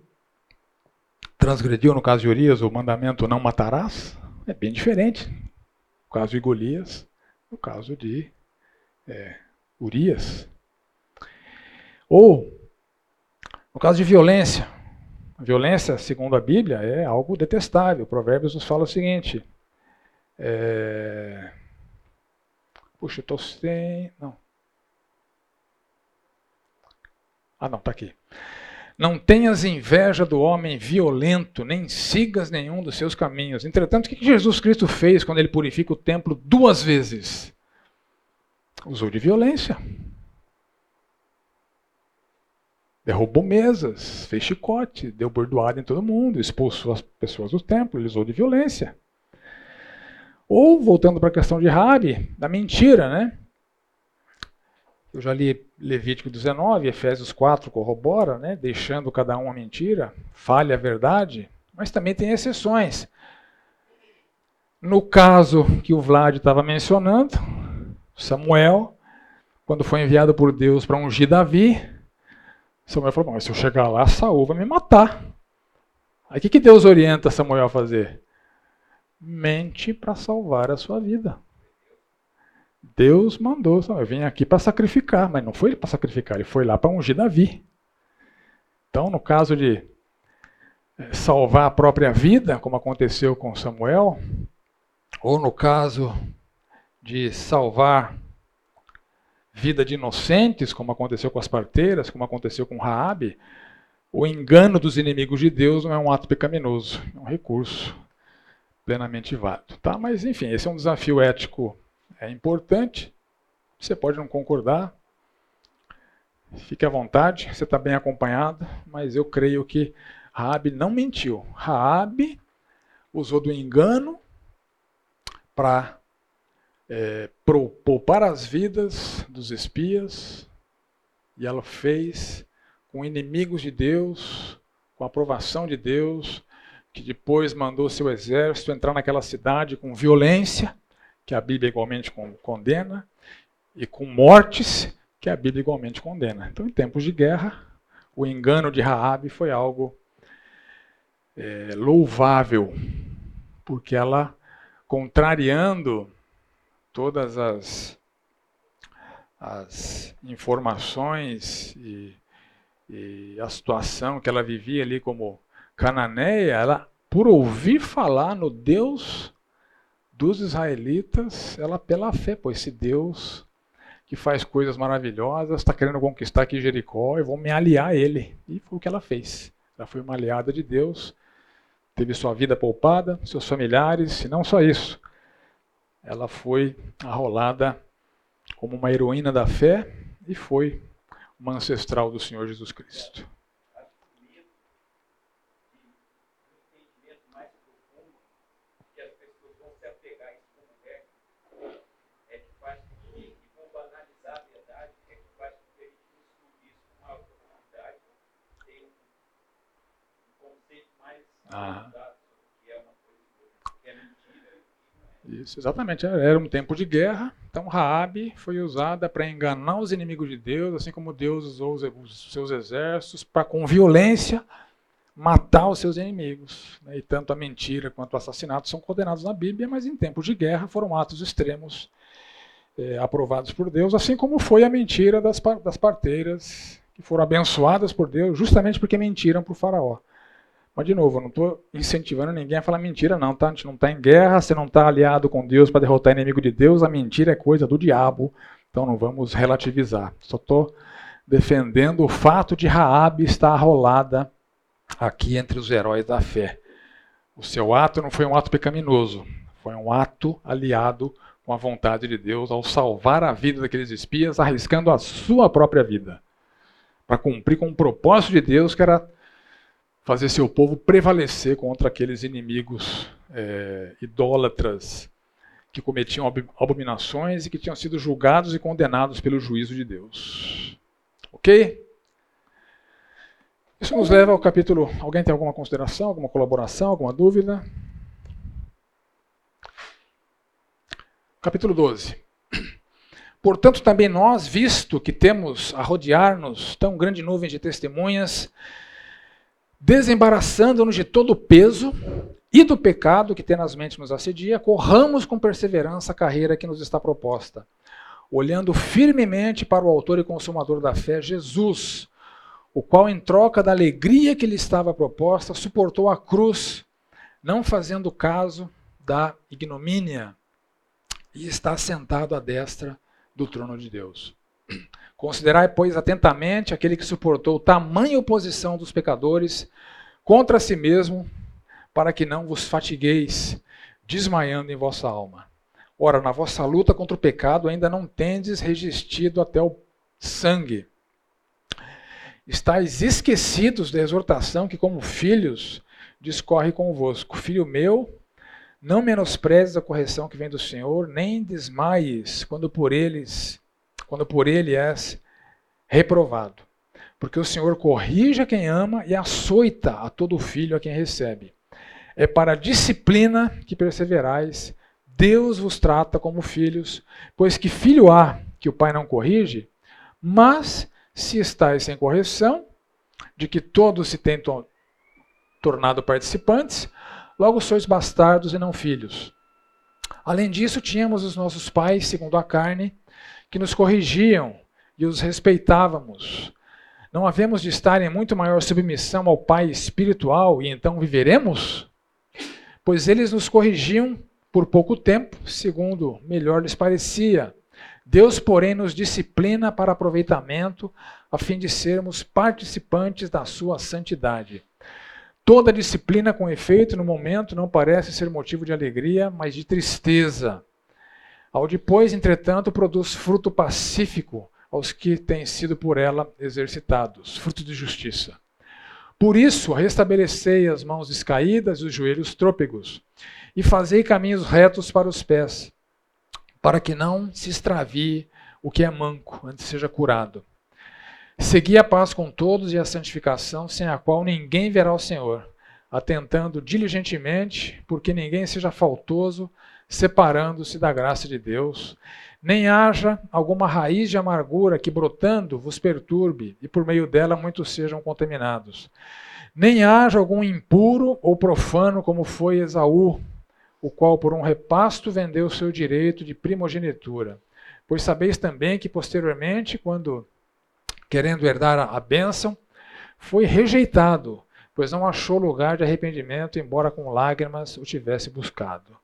transgrediu, no caso de Urias, o mandamento não matarás. É bem diferente. No caso de Golias, no caso de é, Urias. Ou, no caso de violência. A violência, segundo a Bíblia, é algo detestável. Provérbios nos fala o seguinte: é... Puxa, eu estou sem. Não. Ah, não, está aqui. Não tenhas inveja do homem violento, nem sigas nenhum dos seus caminhos. Entretanto, o que Jesus Cristo fez quando ele purifica o templo duas vezes? Usou de violência. Derrubou mesas, fez chicote, deu bordoada em todo mundo, expulsou as pessoas do templo, ele usou de violência. Ou, voltando para a questão de Rabi, da mentira, né? Eu já li Levítico 19, Efésios 4 corrobora, né? Deixando cada um a mentira, falha a verdade, mas também tem exceções. No caso que o Vlad estava mencionando, Samuel, quando foi enviado por Deus para ungir Davi, Samuel falou: Bom, se eu chegar lá, Saul vai me matar. Aí o que, que Deus orienta Samuel a fazer? Mente para salvar a sua vida. Deus mandou, eu vim aqui para sacrificar, mas não foi para sacrificar, ele foi lá para ungir Davi. Então, no caso de eh, salvar a própria vida, como aconteceu com Samuel, ou no caso de salvar vida de inocentes, como aconteceu com as parteiras, como aconteceu com Raabe, o engano dos inimigos de Deus não é um ato pecaminoso, é um recurso plenamente válido. Tá? Mas, enfim, esse é um desafio ético é importante. Você pode não concordar. Fique à vontade, você está bem acompanhado, mas eu creio que Raabe não mentiu. Raabe usou do engano para é, poupar as vidas dos espias e ela fez com inimigos de Deus, com a aprovação de Deus, que depois mandou seu exército entrar naquela cidade com violência, que a Bíblia igualmente condena, e com mortes, que a Bíblia igualmente condena. Então, em tempos de guerra, o engano de Raabe foi algo é, louvável, porque ela, contrariando todas as, as informações e, e a situação que ela vivia ali como cananeia, ela, por ouvir falar no Deus dos israelitas, ela pela fé, pois esse Deus que faz coisas maravilhosas, está querendo conquistar aqui Jericó, eu vou me aliar a ele. E foi o que ela fez. Ela foi uma aliada de Deus, teve sua vida poupada, seus familiares, e não só isso. Ela foi arrolada como uma heroína da fé e foi uma ancestral do Senhor Jesus Cristo. Isso, exatamente. Era um tempo de guerra, então Raabe foi usada para enganar os inimigos de Deus, assim como Deus usou os seus exércitos para, com violência, matar os seus inimigos. Né? E tanto a mentira quanto o assassinato são condenados na Bíblia, mas em tempos de guerra foram atos extremos é, aprovados por Deus, assim como foi a mentira das, das parteiras, que foram abençoadas por Deus justamente porque mentiram para o faraó. Mas, de novo, eu não estou incentivando ninguém a falar mentira, não, tá? A gente não está em guerra, você não está aliado com Deus para derrotar inimigo de Deus, a mentira é coisa do diabo, então não vamos relativizar. Só estou defendendo o fato de Raabe estar arrolada aqui entre os heróis da fé. O seu ato não foi um ato pecaminoso, foi um ato aliado com a vontade de Deus ao salvar a vida daqueles espias, arriscando a sua própria vida, para cumprir com o propósito de Deus que era fazer seu povo prevalecer contra aqueles inimigos é, idólatras que cometiam abominações e que tinham sido julgados e condenados pelo juízo de Deus. Ok? Isso nos leva ao capítulo. Alguém tem alguma consideração, alguma colaboração, alguma dúvida? Capítulo 12. Portanto, também nós, visto que temos a rodear-nos tão grande nuvem de testemunhas, desembaraçando-nos de todo o peso e do pecado que tenazmente nos assedia, corramos com perseverança a carreira que nos está proposta, olhando firmemente para o autor e consumador da fé, Jesus, o qual, em troca da alegria que lhe estava proposta, suportou a cruz, não fazendo caso da ignomínia, e está sentado à destra do trono de Deus. Considerai, pois, atentamente aquele que suportou tamanha oposição dos pecadores contra si mesmo, para que não vos fatigueis, desmaiando em vossa alma. Ora, na vossa luta contra o pecado ainda não tendes resistido até o sangue. Estais esquecidos da exortação que, como filhos, discorre convosco. Filho meu, não menosprezes a correção que vem do Senhor, nem desmaies quando por eles quando por ele és reprovado. Porque o Senhor corrige a quem ama e açoita a todo filho a quem recebe. É para a disciplina que perseverais. Deus vos trata como filhos, pois que filho há que o pai não corrige? Mas se estáis sem correção, de que todos se tentam tornado participantes, logo sois bastardos e não filhos. Além disso, tínhamos os nossos pais, segundo a carne, que nos corrigiam e os respeitávamos. Não havemos de estar em muito maior submissão ao Pai espiritual e então viveremos? Pois eles nos corrigiam por pouco tempo, segundo melhor lhes parecia. Deus, porém, nos disciplina para aproveitamento, a fim de sermos participantes da sua santidade. Toda disciplina, com efeito, no momento, não parece ser motivo de alegria, mas de tristeza ao depois, entretanto, produz fruto pacífico aos que têm sido por ela exercitados, fruto de justiça. Por isso, restabelecei as mãos descaídas e os joelhos trôpegos, e fazei caminhos retos para os pés, para que não se extravie o que é manco, antes seja curado. Segui a paz com todos e a santificação, sem a qual ninguém verá o Senhor, atentando diligentemente, porque ninguém seja faltoso, separando-se da graça de Deus, nem haja alguma raiz de amargura que brotando vos perturbe e por meio dela muitos sejam contaminados. Nem haja algum impuro ou profano como foi Esaú, o qual por um repasto vendeu seu direito de primogenitura. Pois sabeis também que posteriormente, quando querendo herdar a bênção, foi rejeitado, pois não achou lugar de arrependimento, embora com lágrimas o tivesse buscado.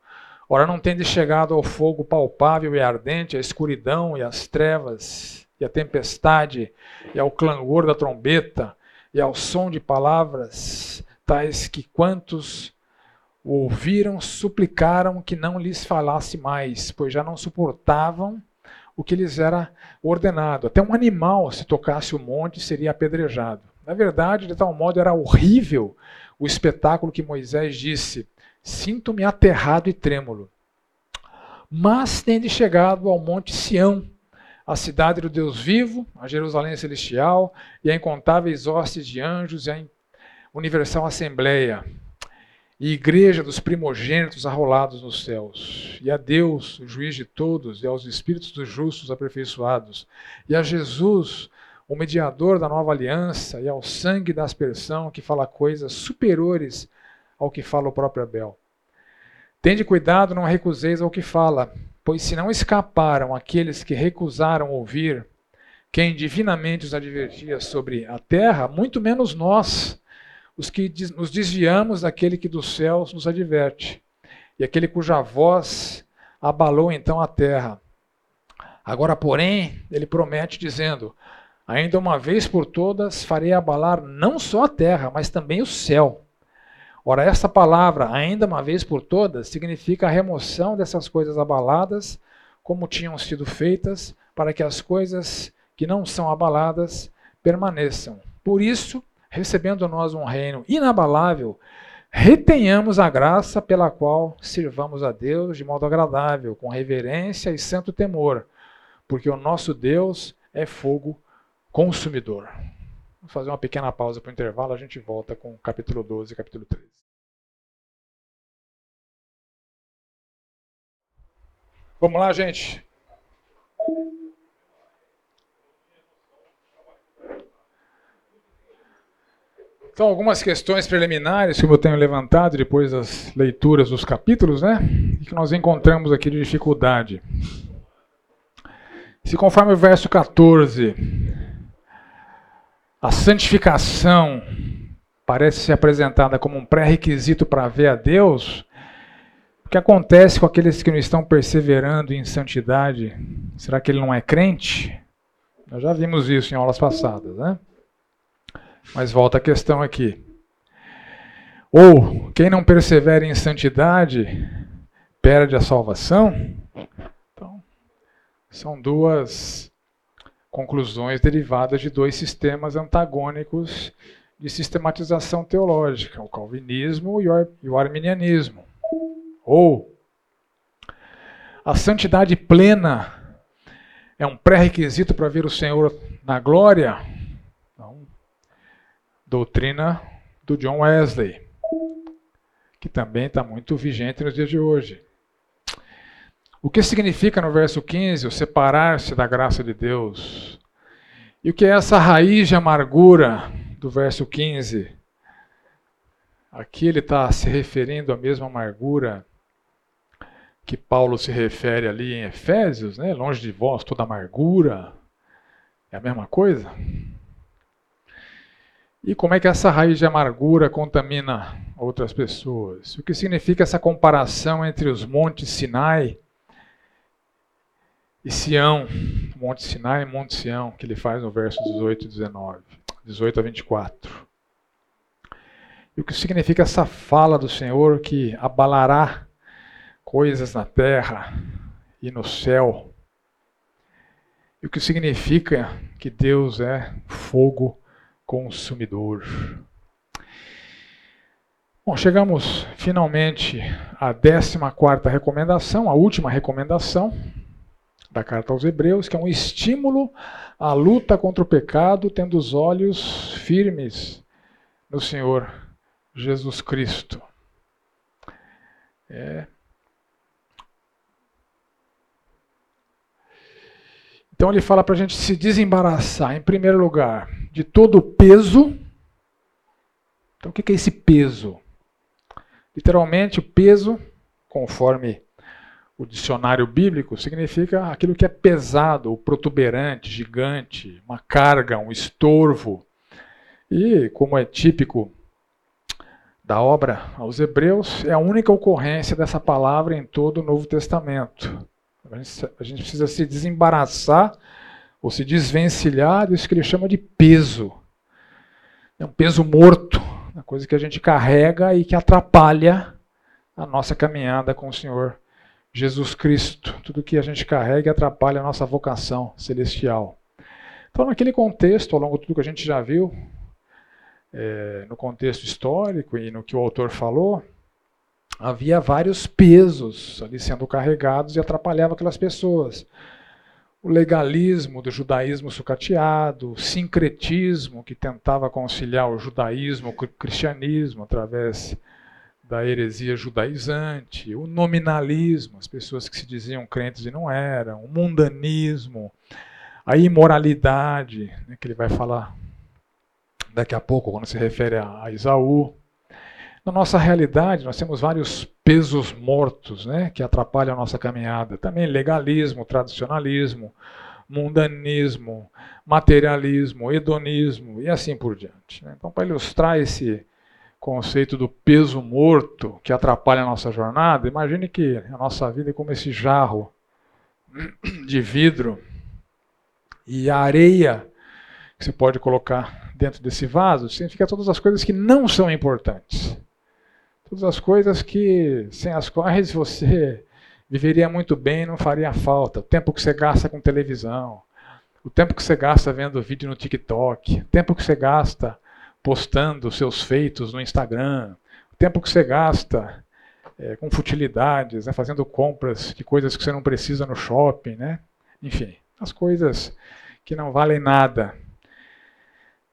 Ora, não tende chegado ao fogo palpável e ardente, a escuridão e as trevas, e a tempestade, e ao clangor da trombeta, e ao som de palavras, tais que quantos o ouviram suplicaram que não lhes falasse mais, pois já não suportavam o que lhes era ordenado. Até um animal, se tocasse o monte, seria apedrejado. Na verdade, de tal modo era horrível o espetáculo que Moisés disse: Sinto-me aterrado e trêmulo. Mas tende chegado ao Monte Sião, a cidade do Deus vivo, a Jerusalém celestial, e a incontáveis hostes de anjos e a universal assembleia, e igreja dos primogênitos arrolados nos céus, e a Deus, o juiz de todos, e aos espíritos dos justos aperfeiçoados, e a Jesus, o mediador da nova aliança, e ao sangue da aspersão que fala coisas superiores ao que fala o próprio Abel. Tende cuidado, não recuseis ao que fala, pois se não escaparam aqueles que recusaram ouvir quem divinamente os advertia sobre a terra, muito menos nós, os que nos desviamos daquele que dos céus nos adverte, e aquele cuja voz abalou então a terra. Agora, porém, ele promete dizendo: Ainda uma vez por todas farei abalar não só a terra, mas também o céu. Ora, esta palavra, ainda uma vez por todas, significa a remoção dessas coisas abaladas, como tinham sido feitas, para que as coisas que não são abaladas permaneçam. Por isso, recebendo nós um reino inabalável, retenhamos a graça pela qual sirvamos a Deus de modo agradável, com reverência e santo temor, porque o nosso Deus é fogo consumidor. Vou fazer uma pequena pausa para o intervalo, a gente volta com o capítulo 12 e capítulo 13. Vamos lá, gente. Então, algumas questões preliminares que eu tenho levantado depois das leituras dos capítulos, né? E que nós encontramos aqui de dificuldade. Se conforme o verso 14 a santificação parece ser apresentada como um pré-requisito para ver a Deus. O que acontece com aqueles que não estão perseverando em santidade? Será que ele não é crente? Nós já vimos isso em aulas passadas, né? Mas volta a questão aqui. Ou quem não persevera em santidade perde a salvação? Então, são duas conclusões derivadas de dois sistemas antagônicos de sistematização teológica, o calvinismo e o arminianismo. Ou a santidade plena é um pré-requisito para ver o Senhor na glória? Então, doutrina do John Wesley, que também está muito vigente nos dias de hoje. O que significa no verso 15 o separar-se da graça de Deus? E o que é essa raiz de amargura do verso 15? Aqui ele está se referindo à mesma amargura que Paulo se refere ali em Efésios, né? longe de vós toda amargura. É a mesma coisa? E como é que essa raiz de amargura contamina outras pessoas? O que significa essa comparação entre os montes Sinai e Sião, Monte Sinai Monte Sião, que ele faz no verso 18 e 19, 18 a 24. E o que significa essa fala do Senhor que abalará coisas na terra e no céu? E o que significa que Deus é fogo consumidor? Bom, chegamos finalmente à 14 quarta recomendação, a última recomendação da carta aos Hebreus, que é um estímulo à luta contra o pecado, tendo os olhos firmes no Senhor Jesus Cristo. É. Então ele fala para a gente se desembaraçar, em primeiro lugar, de todo o peso. Então o que é esse peso? Literalmente, o peso, conforme o dicionário bíblico, significa aquilo que é pesado, protuberante, gigante, uma carga, um estorvo. E, como é típico da obra aos Hebreus, é a única ocorrência dessa palavra em todo o Novo Testamento. A gente, a gente precisa se desembaraçar ou se desvencilhar disso que ele chama de peso. É um peso morto, uma coisa que a gente carrega e que atrapalha a nossa caminhada com o Senhor Jesus Cristo. Tudo que a gente carrega atrapalha a nossa vocação celestial. Então, naquele contexto, ao longo de tudo que a gente já viu, é, no contexto histórico e no que o autor falou, havia vários pesos ali sendo carregados e atrapalhava aquelas pessoas. O legalismo do judaísmo sucateado, o sincretismo que tentava conciliar o judaísmo com o cristianismo através da heresia judaizante, o nominalismo, as pessoas que se diziam crentes e não eram, o mundanismo, a imoralidade, né, que ele vai falar daqui a pouco quando se refere a, a Isaú. Na nossa realidade, nós temos vários pesos mortos né, que atrapalham a nossa caminhada. Também legalismo, tradicionalismo, mundanismo, materialismo, hedonismo e assim por diante. Né. Então, para ilustrar esse conceito do peso morto que atrapalha a nossa jornada, imagine que a nossa vida é como esse jarro de vidro e a areia que você pode colocar dentro desse vaso significa todas as coisas que não são importantes. Todas as coisas que, sem as quais você viveria muito bem não faria falta. O tempo que você gasta com televisão, o tempo que você gasta vendo vídeo no TikTok, o tempo que você gasta postando seus feitos no Instagram, o tempo que você gasta é, com futilidades, né, fazendo compras de coisas que você não precisa no shopping, né? enfim, as coisas que não valem nada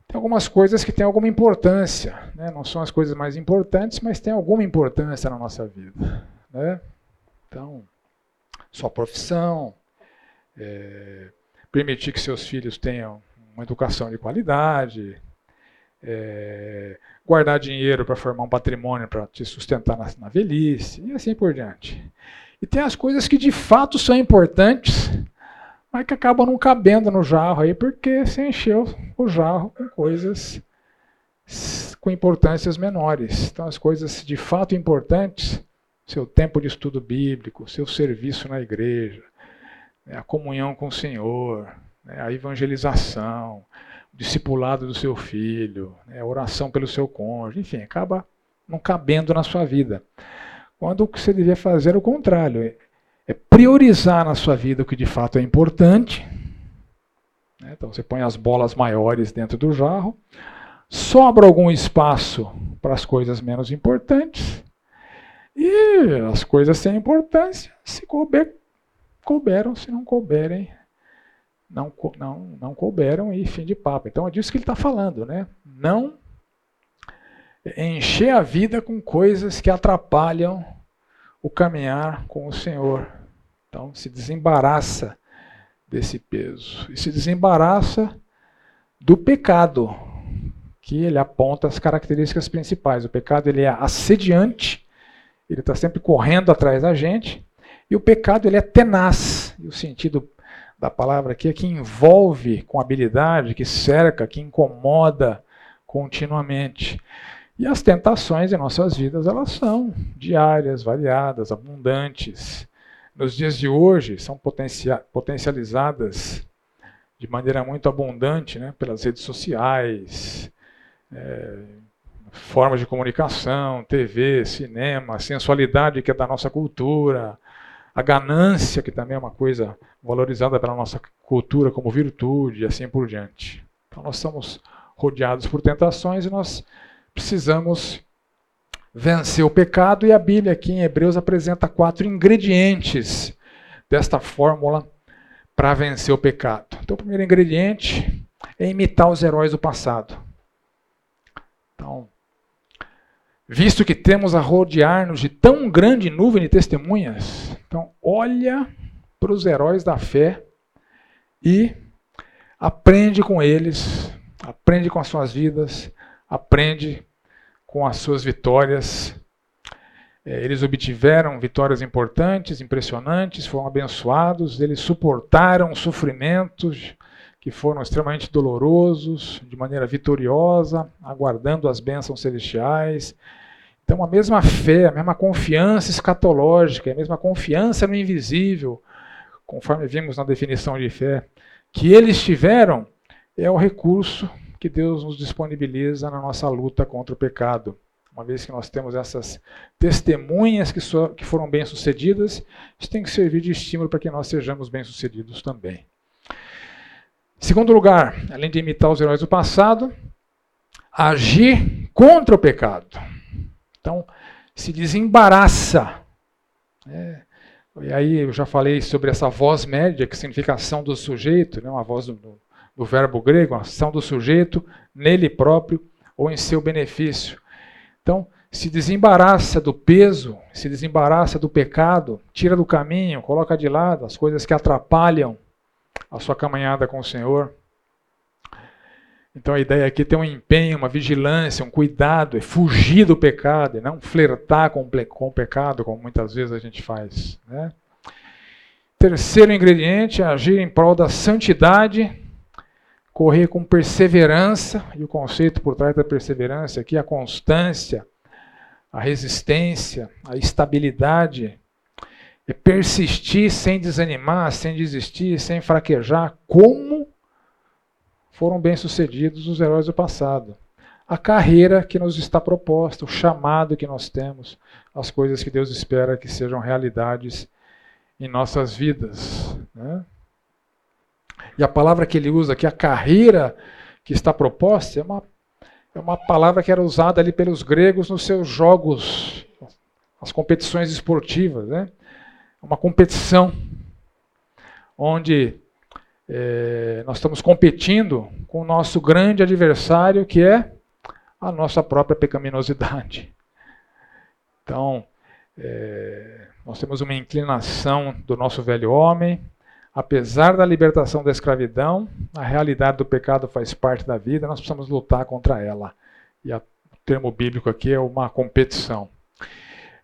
tem algumas coisas que têm alguma importância. Né? Não são as coisas mais importantes, mas têm alguma importância na nossa vida. Né? Então, sua profissão, é, permitir que seus filhos tenham uma educação de qualidade, é, guardar dinheiro para formar um patrimônio para te sustentar na, na velhice, e assim por diante. E tem as coisas que de fato são importantes, mas que acabam não cabendo no jarro aí, porque você encheu o jarro com coisas com importâncias menores. Então, as coisas de fato importantes, seu tempo de estudo bíblico, seu serviço na igreja, né, a comunhão com o Senhor, né, a evangelização, discipulado do seu filho, né, oração pelo seu cônjuge, enfim, acaba não cabendo na sua vida. Quando o que você devia fazer é o contrário, é priorizar na sua vida o que de fato é importante. Né? Então você põe as bolas maiores dentro do jarro, sobra algum espaço para as coisas menos importantes, e as coisas sem importância, se couber, couberam, se não couberem, não, não, não couberam e fim de papo. Então é disso que ele está falando, né? Não encher a vida com coisas que atrapalham o caminhar com o Senhor. Então, se desembaraça desse peso. E se desembaraça do pecado, que ele aponta as características principais. O pecado ele é assediante, ele está sempre correndo atrás da gente, e o pecado ele é tenaz. E o sentido da palavra aqui é que envolve com habilidade, que cerca, que incomoda continuamente. E as tentações em nossas vidas, elas são diárias, variadas, abundantes nos dias de hoje são potencializadas de maneira muito abundante né, pelas redes sociais, é, formas de comunicação, TV, cinema, sensualidade que é da nossa cultura, a ganância, que também é uma coisa valorizada pela nossa cultura como virtude, e assim por diante. Então nós estamos rodeados por tentações e nós precisamos vencer o pecado, e a Bíblia aqui em Hebreus apresenta quatro ingredientes desta fórmula para vencer o pecado. Então, o primeiro ingrediente é imitar os heróis do passado. Então, visto que temos a rodear-nos de tão grande nuvem de testemunhas, então olha para os heróis da fé e aprende com eles, aprende com as suas vidas, aprende com as suas vitórias. É, eles obtiveram vitórias importantes, impressionantes, foram abençoados, eles suportaram sofrimentos que foram extremamente dolorosos, de maneira vitoriosa, aguardando as bênçãos celestiais. Então, a mesma fé, a mesma confiança escatológica, a mesma confiança no invisível, conforme vimos na definição de fé, que eles tiveram, é o recurso que Deus nos disponibiliza na nossa luta contra o pecado. Uma vez que nós temos essas testemunhas que, so, que foram bem-sucedidas, isso tem que servir de estímulo para que nós sejamos bem-sucedidos também. Segundo lugar, além de imitar os heróis do passado, agir contra o pecado. Então, se desembaraça. É, e aí eu já falei sobre essa voz média, que significa ação do sujeito, né, uma voz do, do verbo grego, ação do sujeito nele próprio ou em seu benefício. Então, se desembaraça do peso, se desembaraça do pecado, tira do caminho, coloca de lado as coisas que atrapalham a sua caminhada com o Senhor. Então a ideia aqui é ter um empenho, uma vigilância, um cuidado, é fugir do pecado, e não flertar com, com o pecado, como muitas vezes a gente faz. Né? Terceiro ingrediente, agir em prol da santidade, correr com perseverança, e o conceito por trás da perseverança aqui, a constância, a resistência, a estabilidade, é persistir sem desanimar, sem desistir, sem fraquejar, como foram bem-sucedidos os heróis do passado. A carreira que nos está proposta, o chamado que nós temos, as coisas que Deus espera que sejam realidades em nossas vidas. Né? E a palavra que ele usa aqui, a carreira que está proposta, é uma, é uma palavra que era usada ali pelos gregos nos seus jogos, as competições esportivas. Né? Uma competição onde é, nós estamos competindo com o nosso grande adversário, que é a nossa própria pecaminosidade. Então, é, nós temos uma inclinação do nosso velho homem, apesar da libertação da escravidão, a realidade do pecado faz parte da vida, nós precisamos lutar contra ela. E a, o termo bíblico aqui é uma competição.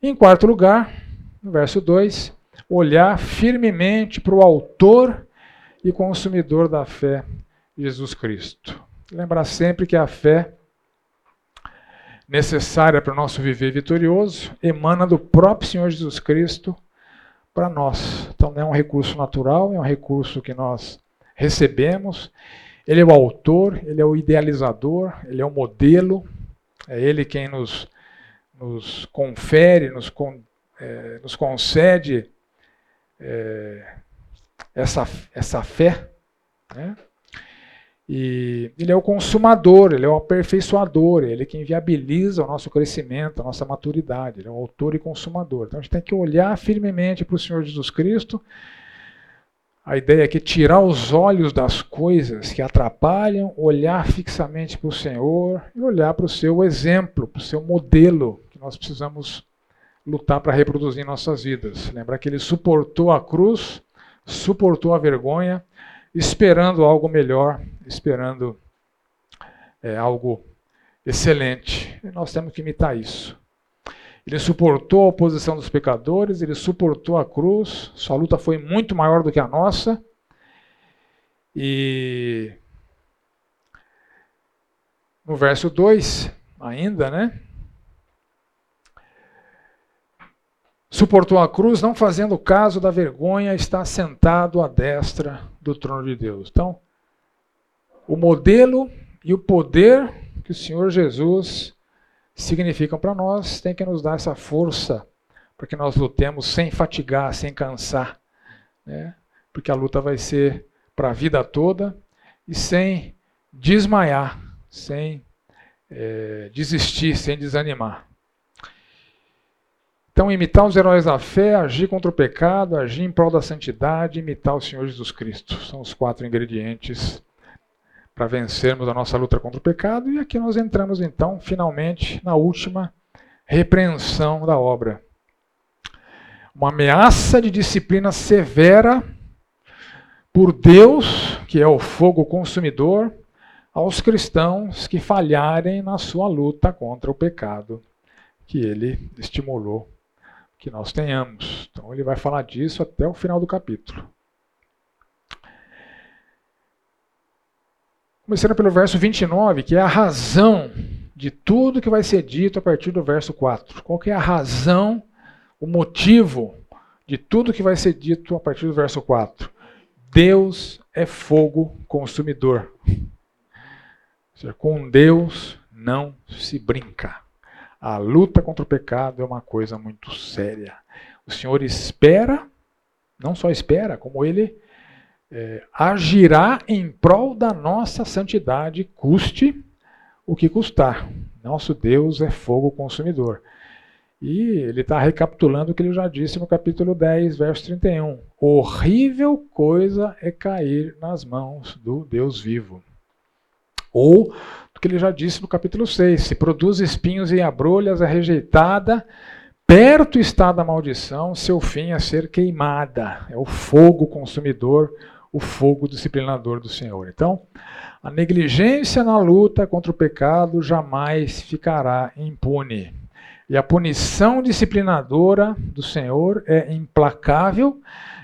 Em quarto lugar, no verso 2, olhar firmemente para o autor e consumidor da fé, Jesus Cristo. Lembrar sempre que a fé necessária para o nosso viver vitorioso emana do próprio Senhor Jesus Cristo para nós. Então não é um recurso natural, é um recurso que nós recebemos. Ele é o autor, ele é o idealizador, ele é o modelo, é ele quem nos, nos confere, nos, con, é, nos concede é, essa, essa fé. Né? E ele é o consumador, ele é o aperfeiçoador, ele é quem viabiliza o nosso crescimento, a nossa maturidade, ele é o autor e consumador. Então a gente tem que olhar firmemente para o Senhor Jesus Cristo. A ideia é que tirar os olhos das coisas que atrapalham, olhar fixamente para o Senhor e olhar para o seu exemplo, para o seu modelo que nós precisamos lutar para reproduzir nossas vidas. Lembrar que ele suportou a cruz, suportou a vergonha, esperando algo melhor, esperando é, algo excelente. E nós temos que imitar isso. Ele suportou a oposição dos pecadores, ele suportou a cruz, sua luta foi muito maior do que a nossa. E no verso 2, ainda, né? Suportou a cruz, não fazendo caso da vergonha, está sentado à destra do trono de Deus. Então, o modelo e o poder que o Senhor Jesus significam para nós tem que nos dar essa força para que nós lutemos sem fatigar, sem cansar, né? porque a luta vai ser para a vida toda e sem desmaiar, sem é, desistir, sem desanimar. Então, imitar os heróis da fé, agir contra o pecado, agir em prol da santidade, imitar o Senhor Jesus Cristo. São os quatro ingredientes para vencermos a nossa luta contra o pecado. E aqui nós entramos, então, finalmente, na última repreensão da obra. Uma ameaça de disciplina severa por Deus, que é o fogo consumidor, aos cristãos que falharem na sua luta contra o pecado que ele estimulou que nós tenhamos. Então ele vai falar disso até o final do capítulo. Começando pelo verso 29, que é a razão de tudo que vai ser dito a partir do verso 4. Qual que é a razão, o motivo de tudo que vai ser dito a partir do verso 4? Deus é fogo consumidor. Seja, com Deus não se brinca. A luta contra o pecado é uma coisa muito séria. O Senhor espera, não só espera, como ele é, agirá em prol da nossa santidade, custe o que custar. Nosso Deus é fogo consumidor. E ele está recapitulando o que ele já disse no capítulo 10, verso 31. Horrível coisa é cair nas mãos do Deus vivo. Ou do que ele já disse no capítulo 6. Se produz espinhos e abrolhas, é rejeitada, perto está da maldição, seu fim é ser queimada. É o fogo consumidor, o fogo disciplinador do Senhor. Então, a negligência na luta contra o pecado jamais ficará impune. E a punição disciplinadora do Senhor é implacável,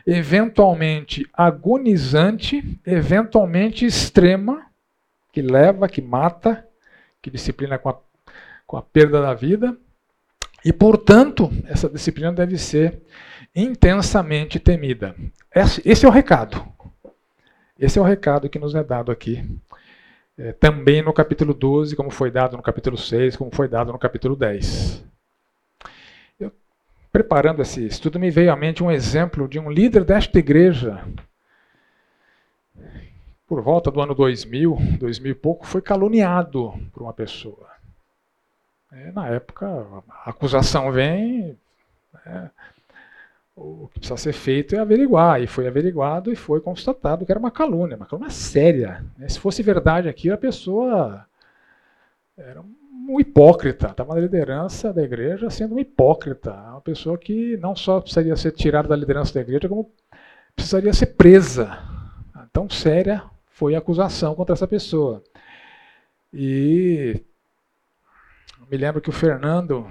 eventualmente agonizante, eventualmente extrema, que leva, que mata, que disciplina com a, com a perda da vida. E, portanto, essa disciplina deve ser intensamente temida. Esse, é o recado. Esse é o recado que nos é dado aqui. É, também no capítulo 12, como foi dado no capítulo 6, como foi dado no capítulo 10. Eu, preparando esse estudo, me veio à mente um exemplo de um líder desta igreja. Por volta do ano 2000, 2000 e pouco, foi caluniado por uma pessoa. É, na época, a acusação vem, é, o que precisa ser feito é averiguar. E foi averiguado e foi constatado que era uma calúnia, uma calúnia séria. Né? Se fosse verdade aquilo, a pessoa era um hipócrita, estava na liderança da igreja sendo um hipócrita. Uma pessoa que não só precisaria ser tirada da liderança da igreja, como precisaria ser presa. Tão séria foi a acusação contra essa pessoa. E me lembro que o Fernando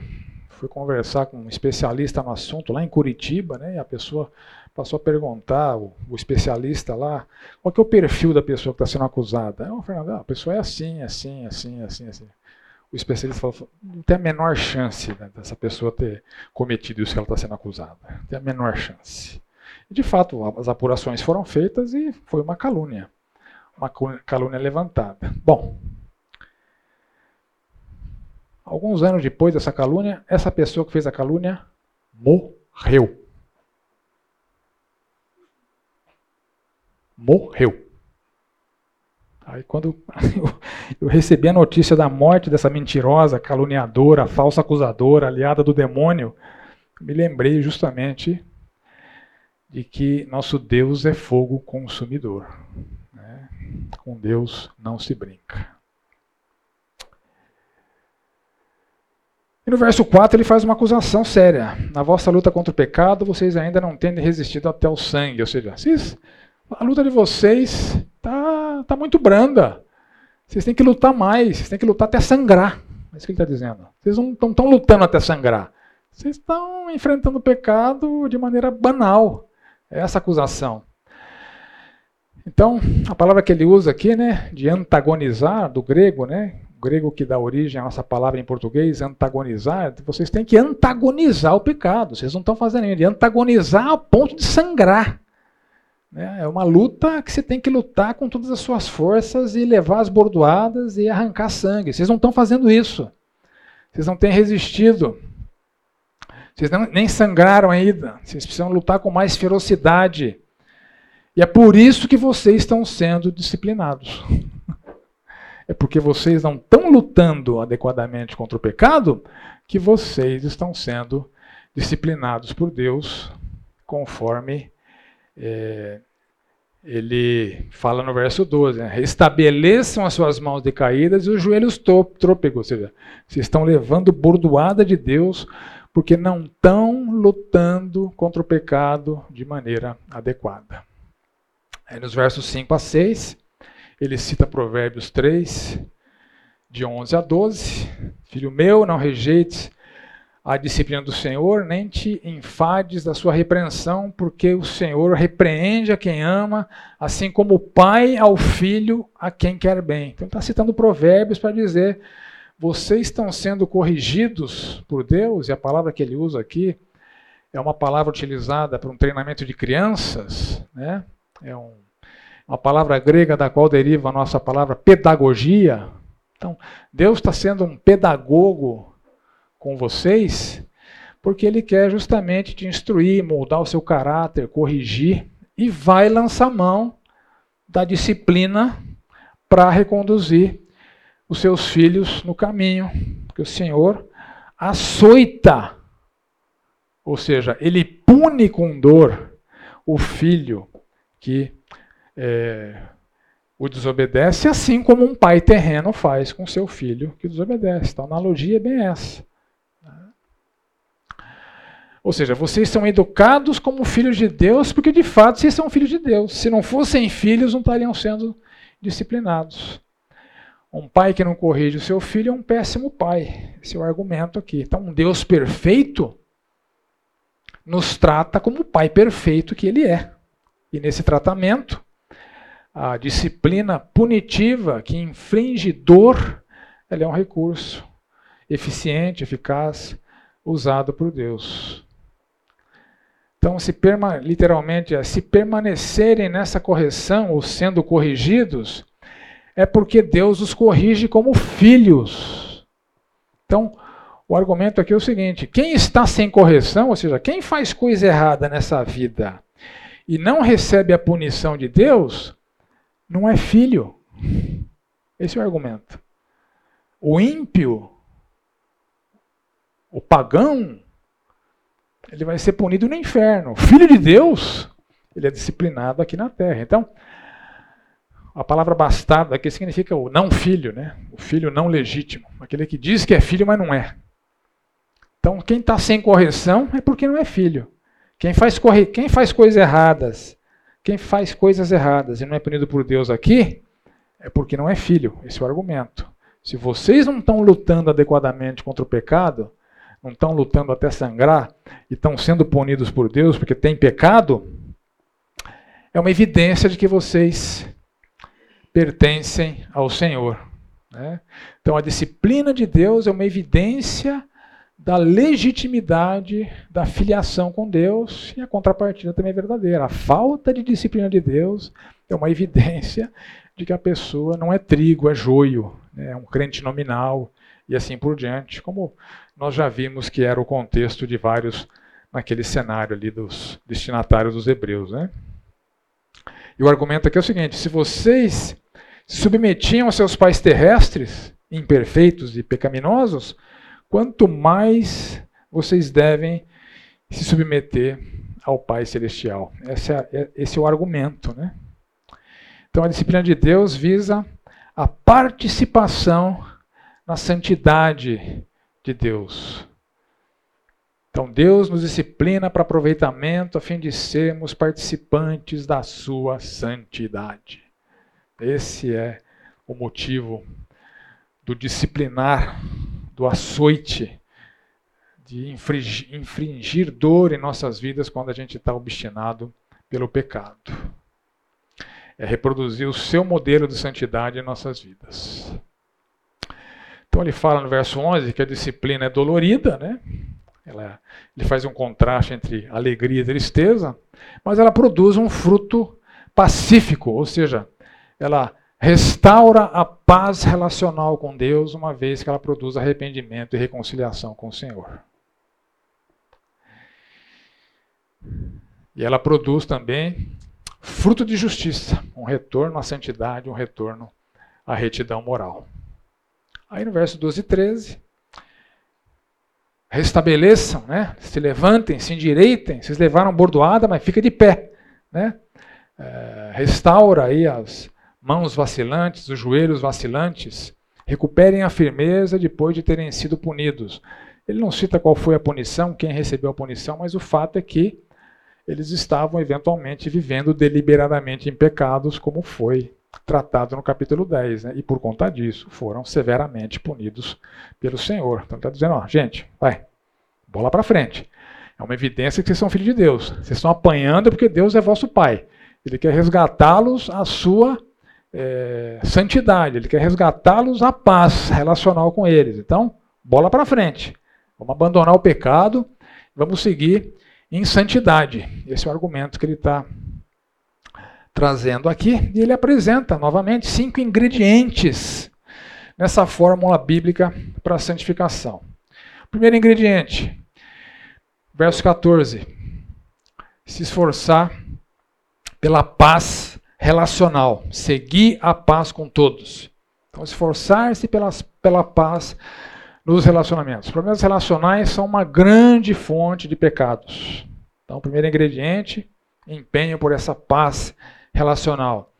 fui conversar com um especialista no assunto lá em Curitiba, né? E a pessoa passou a perguntar, o, o especialista lá, qual que é o perfil da pessoa que está sendo acusada? É, Fernando, ah, a pessoa é assim, assim, assim, assim, assim. O especialista falou, não tem a menor chance né, dessa pessoa ter cometido isso que ela está sendo acusada. Não tem a menor chance. E, de fato, as apurações foram feitas e foi uma calúnia. Uma calúnia levantada. Bom, Alguns anos depois dessa calúnia, essa pessoa que fez a calúnia morreu. Morreu. Aí quando <laughs> eu recebi a notícia da morte dessa mentirosa, caluniadora, falsa acusadora, aliada do demônio, me lembrei justamente de que nosso Deus é fogo consumidor. Com Deus não se brinca. E no verso 4 ele faz uma acusação séria. Na vossa luta contra o pecado, vocês ainda não têm resistido até o sangue. Ou seja, vocês, a luta de vocês está tá muito branda. Vocês têm que lutar mais, vocês têm que lutar até sangrar. É isso que ele está dizendo. Vocês não estão lutando até sangrar. Vocês estão enfrentando o pecado de maneira banal. É essa acusação. Então, a palavra que ele usa aqui, né, de antagonizar, do grego, né, grego que dá origem à nossa palavra em português, antagonizar, vocês têm que antagonizar o pecado. Vocês não estão fazendo de antagonizar ao ponto de sangrar. Né? É uma luta que você tem que lutar com todas as suas forças e levar as bordoadas e arrancar sangue. Vocês não estão fazendo isso. Vocês não têm resistido. Vocês não, nem sangraram ainda. Vocês precisam lutar com mais ferocidade. E é por isso que vocês estão sendo disciplinados é porque vocês não estão lutando adequadamente contra o pecado que vocês estão sendo disciplinados por Deus, conforme é, ele fala no verso 12: né? restabeleçam as suas mãos decaídas e os joelhos trôpegos, ou seja, vocês estão levando bordoada de Deus porque não estão lutando contra o pecado de maneira adequada. Aí nos versos 5 a 6, ele cita Provérbios 3, de 11 a 12. Filho meu, não rejeites a disciplina do Senhor, nem te enfades da sua repreensão, porque o Senhor repreende a quem ama, assim como o pai ao filho a quem quer bem. Então está citando provérbios para dizer, vocês estão sendo corrigidos por Deus, e a palavra que ele usa aqui é uma palavra utilizada para um treinamento de crianças, né? É um, uma palavra grega da qual deriva a nossa palavra pedagogia. Então, Deus está sendo um pedagogo com vocês, porque ele quer justamente te instruir, moldar o seu caráter, corrigir e vai lançar mão da disciplina para reconduzir os seus filhos no caminho, porque o Senhor açoita, ou seja, ele pune com dor o filho que é, o desobedece, assim como um pai terreno faz com seu filho que desobedece. Então, a analogia é bem essa. Ou seja, vocês são educados como filhos de Deus, porque de fato vocês são filhos de Deus. Se não fossem filhos, não estariam sendo disciplinados. Um pai que não corrige o seu filho é um péssimo pai. Esse é o argumento aqui. Então, um Deus perfeito nos trata como o pai perfeito que ele é. E nesse tratamento, a disciplina punitiva que infringe dor, ela é um recurso eficiente, eficaz, usado por Deus. Então, se literalmente, é, se permanecerem nessa correção ou sendo corrigidos, é porque Deus os corrige como filhos. Então, o argumento aqui é o seguinte: quem está sem correção, ou seja, quem faz coisa errada nessa vida e não recebe a punição de Deus, não é filho. Esse é o argumento. O ímpio, o pagão, ele vai ser punido no inferno. O filho de Deus, ele é disciplinado aqui na terra. Então, a palavra bastardo aqui significa o não filho, né? o filho não legítimo. Aquele que diz que é filho, mas não é. Então, quem está sem correção é porque não é filho. Quem faz, corre... quem faz coisas erradas, quem faz coisas erradas e não é punido por Deus aqui, é porque não é filho. Esse é o argumento. Se vocês não estão lutando adequadamente contra o pecado, não estão lutando até sangrar e estão sendo punidos por Deus porque tem pecado, é uma evidência de que vocês pertencem ao Senhor. Né? Então a disciplina de Deus é uma evidência da legitimidade da filiação com Deus e a contrapartida também é verdadeira. A falta de disciplina de Deus é uma evidência de que a pessoa não é trigo, é joio, né? é um crente nominal e assim por diante, como nós já vimos que era o contexto de vários naquele cenário ali dos destinatários dos hebreus. Né? E o argumento aqui é o seguinte: se vocês se submetiam aos seus pais terrestres, imperfeitos e pecaminosos, quanto mais vocês devem se submeter ao Pai Celestial. Esse é, esse é o argumento. Né? Então a disciplina de Deus visa a participação na santidade de Deus. Então Deus nos disciplina para aproveitamento a fim de sermos participantes da sua santidade. Esse é o motivo do disciplinar, do açoite, de infringir, infringir dor em nossas vidas quando a gente está obstinado pelo pecado. É reproduzir o seu modelo de santidade em nossas vidas. Então ele fala no verso 11 que a disciplina é dolorida, né? Ela, ele faz um contraste entre alegria e tristeza, mas ela produz um fruto pacífico, ou seja, ela restaura a paz relacional com Deus, uma vez que ela produz arrependimento e reconciliação com o Senhor. E ela produz também fruto de justiça, um retorno à santidade, um retorno à retidão moral. Aí no verso 12 e 13, restabeleçam, né? se levantem, se endireitem, vocês levaram bordoada, mas fica de pé. Né? É, restaura aí as mãos vacilantes, os joelhos vacilantes, recuperem a firmeza depois de terem sido punidos. Ele não cita qual foi a punição, quem recebeu a punição, mas o fato é que eles estavam eventualmente vivendo deliberadamente em pecados, como foi tratado no capítulo 10, né? e por conta disso foram severamente punidos pelo Senhor. Então está dizendo, ó, gente, vai, bola para frente. É uma evidência que vocês são filhos de Deus. Vocês estão apanhando porque Deus é vosso Pai. Ele quer resgatá-los à sua é, santidade. Ele quer resgatá-los à paz relacional com eles. Então, bola para frente. Vamos abandonar o pecado. Vamos seguir em santidade. Esse é o argumento que ele está trazendo aqui. E ele apresenta novamente cinco ingredientes nessa fórmula bíblica para a santificação. Primeiro ingrediente, verso 14: se esforçar pela paz relacional, seguir a paz com todos. Então, esforçar-se pela paz nos relacionamentos. Os problemas relacionais são uma grande fonte de pecados. Então, o primeiro ingrediente, empenho por essa paz relacional.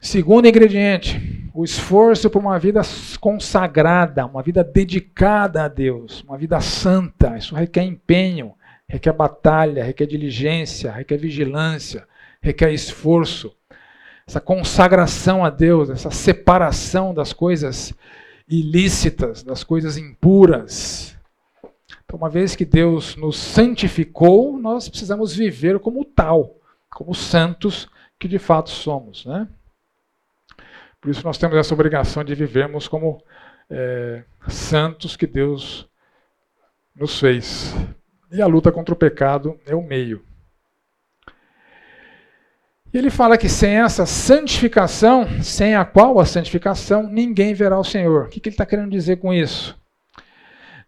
Segundo ingrediente, o esforço por uma vida consagrada, uma vida dedicada a Deus, uma vida santa. Isso requer empenho, requer batalha, requer diligência, requer vigilância, requer esforço. Essa consagração a Deus, essa separação das coisas ilícitas, das coisas impuras. Então, uma vez que Deus nos santificou, nós precisamos viver como tal, como santos que de fato somos. Né? Por isso nós temos essa obrigação de vivermos como é, santos que Deus nos fez. E a luta contra o pecado é o meio. Ele fala que sem essa santificação, sem a qual a santificação, ninguém verá o Senhor. O que, ele está querendo dizer com isso?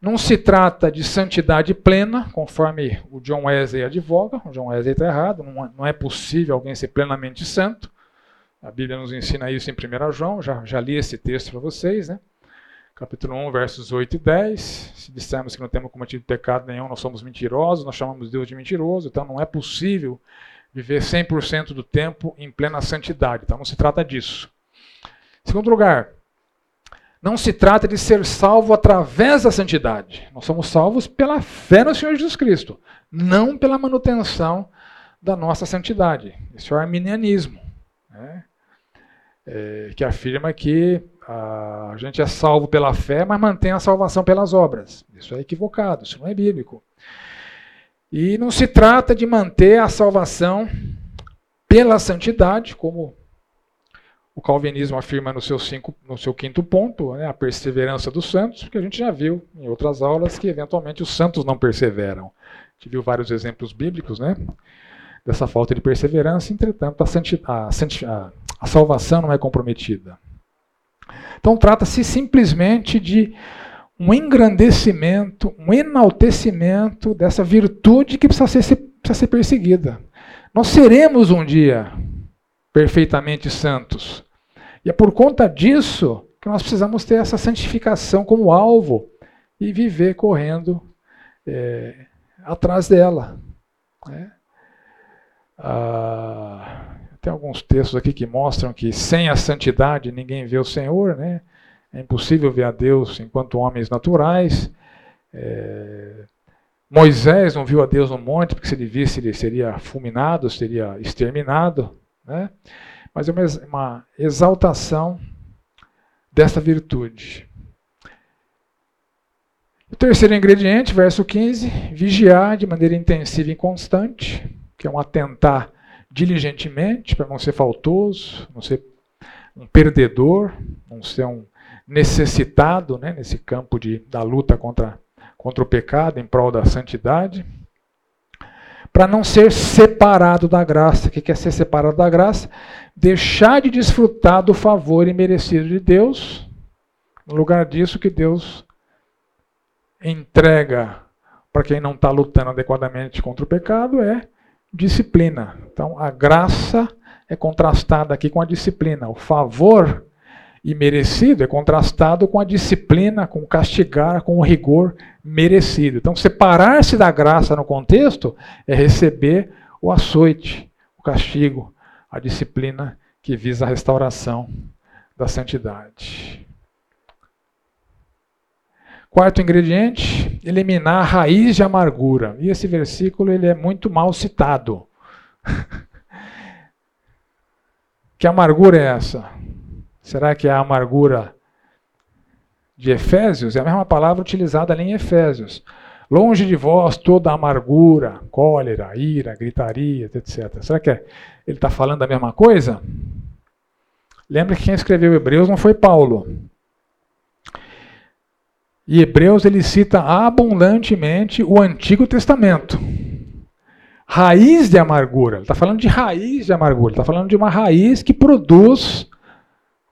Não se trata de santidade plena, conforme o John Wesley advoga. O John Wesley está errado, não é possível alguém ser plenamente santo. A Bíblia nos ensina isso em 1 João, já, já li esse texto para vocês, né? Capítulo 1, versos 8 e 10. Se dissermos que não temos cometido pecado nenhum, nós somos mentirosos, nós chamamos Deus de mentiroso, então não é possível viver 100% do tempo em plena santidade. Então não se trata disso. Segundo lugar, não se trata de ser salvo através da santidade. Nós somos salvos pela fé no Senhor Jesus Cristo, não pela manutenção da nossa santidade. Isso é o arminianismo, né? é, que afirma que a gente é salvo pela fé, mas mantém a salvação pelas obras. Isso é equivocado, isso não é bíblico. E não se trata de manter a salvação pela santidade, como o calvinismo afirma no seu, cinco, no seu quinto ponto, né, a perseverança dos santos, porque a gente já viu em outras aulas que eventualmente os santos não perseveram. A gente viu vários exemplos bíblicos né, dessa falta de perseverança, entretanto, a, a, a salvação não é comprometida. Então, trata-se simplesmente de um engrandecimento, um enaltecimento dessa virtude que precisa ser, precisa ser perseguida. Nós seremos um dia perfeitamente santos. E é por conta disso que nós precisamos ter essa santificação como alvo e viver correndo é, atrás dela. Né? Ah, tem alguns textos aqui que mostram que sem a santidade ninguém vê o Senhor, né? É impossível ver a Deus enquanto homens naturais. É... Moisés não viu a Deus no monte, porque se ele visse, ele seria fulminado, seria exterminado. Né? Mas é uma, uma exaltação dessa virtude. O terceiro ingrediente, verso 15, vigiar de maneira intensiva e constante, que é um atentar diligentemente para não ser faltoso, não ser um perdedor, não ser um necessitado né, nesse campo de, da luta contra, contra o pecado em prol da santidade, para não ser separado da graça. O que é ser separado da graça? Deixar de desfrutar do favor imerecido de Deus, no lugar disso que Deus entrega para quem não está lutando adequadamente contra o pecado é disciplina. Então a graça é contrastada aqui com a disciplina. O favor e merecido é contrastado com a disciplina, com o castigar, com o rigor merecido. Então, separar-se da graça no contexto é receber o açoite, o castigo, a disciplina que visa a restauração da santidade. Quarto ingrediente, eliminar a raiz de amargura. E esse versículo ele é muito mal citado. <laughs> que amargura é essa? Será que é a amargura de Efésios? É a mesma palavra utilizada ali em Efésios. Longe de vós toda amargura, cólera, ira, gritaria, etc. Será que é, ele está falando a mesma coisa? Lembra que quem escreveu Hebreus não foi Paulo. E Hebreus ele cita abundantemente o Antigo Testamento. Raiz de amargura. Ele está falando de raiz de amargura. Ele está falando de uma raiz que produz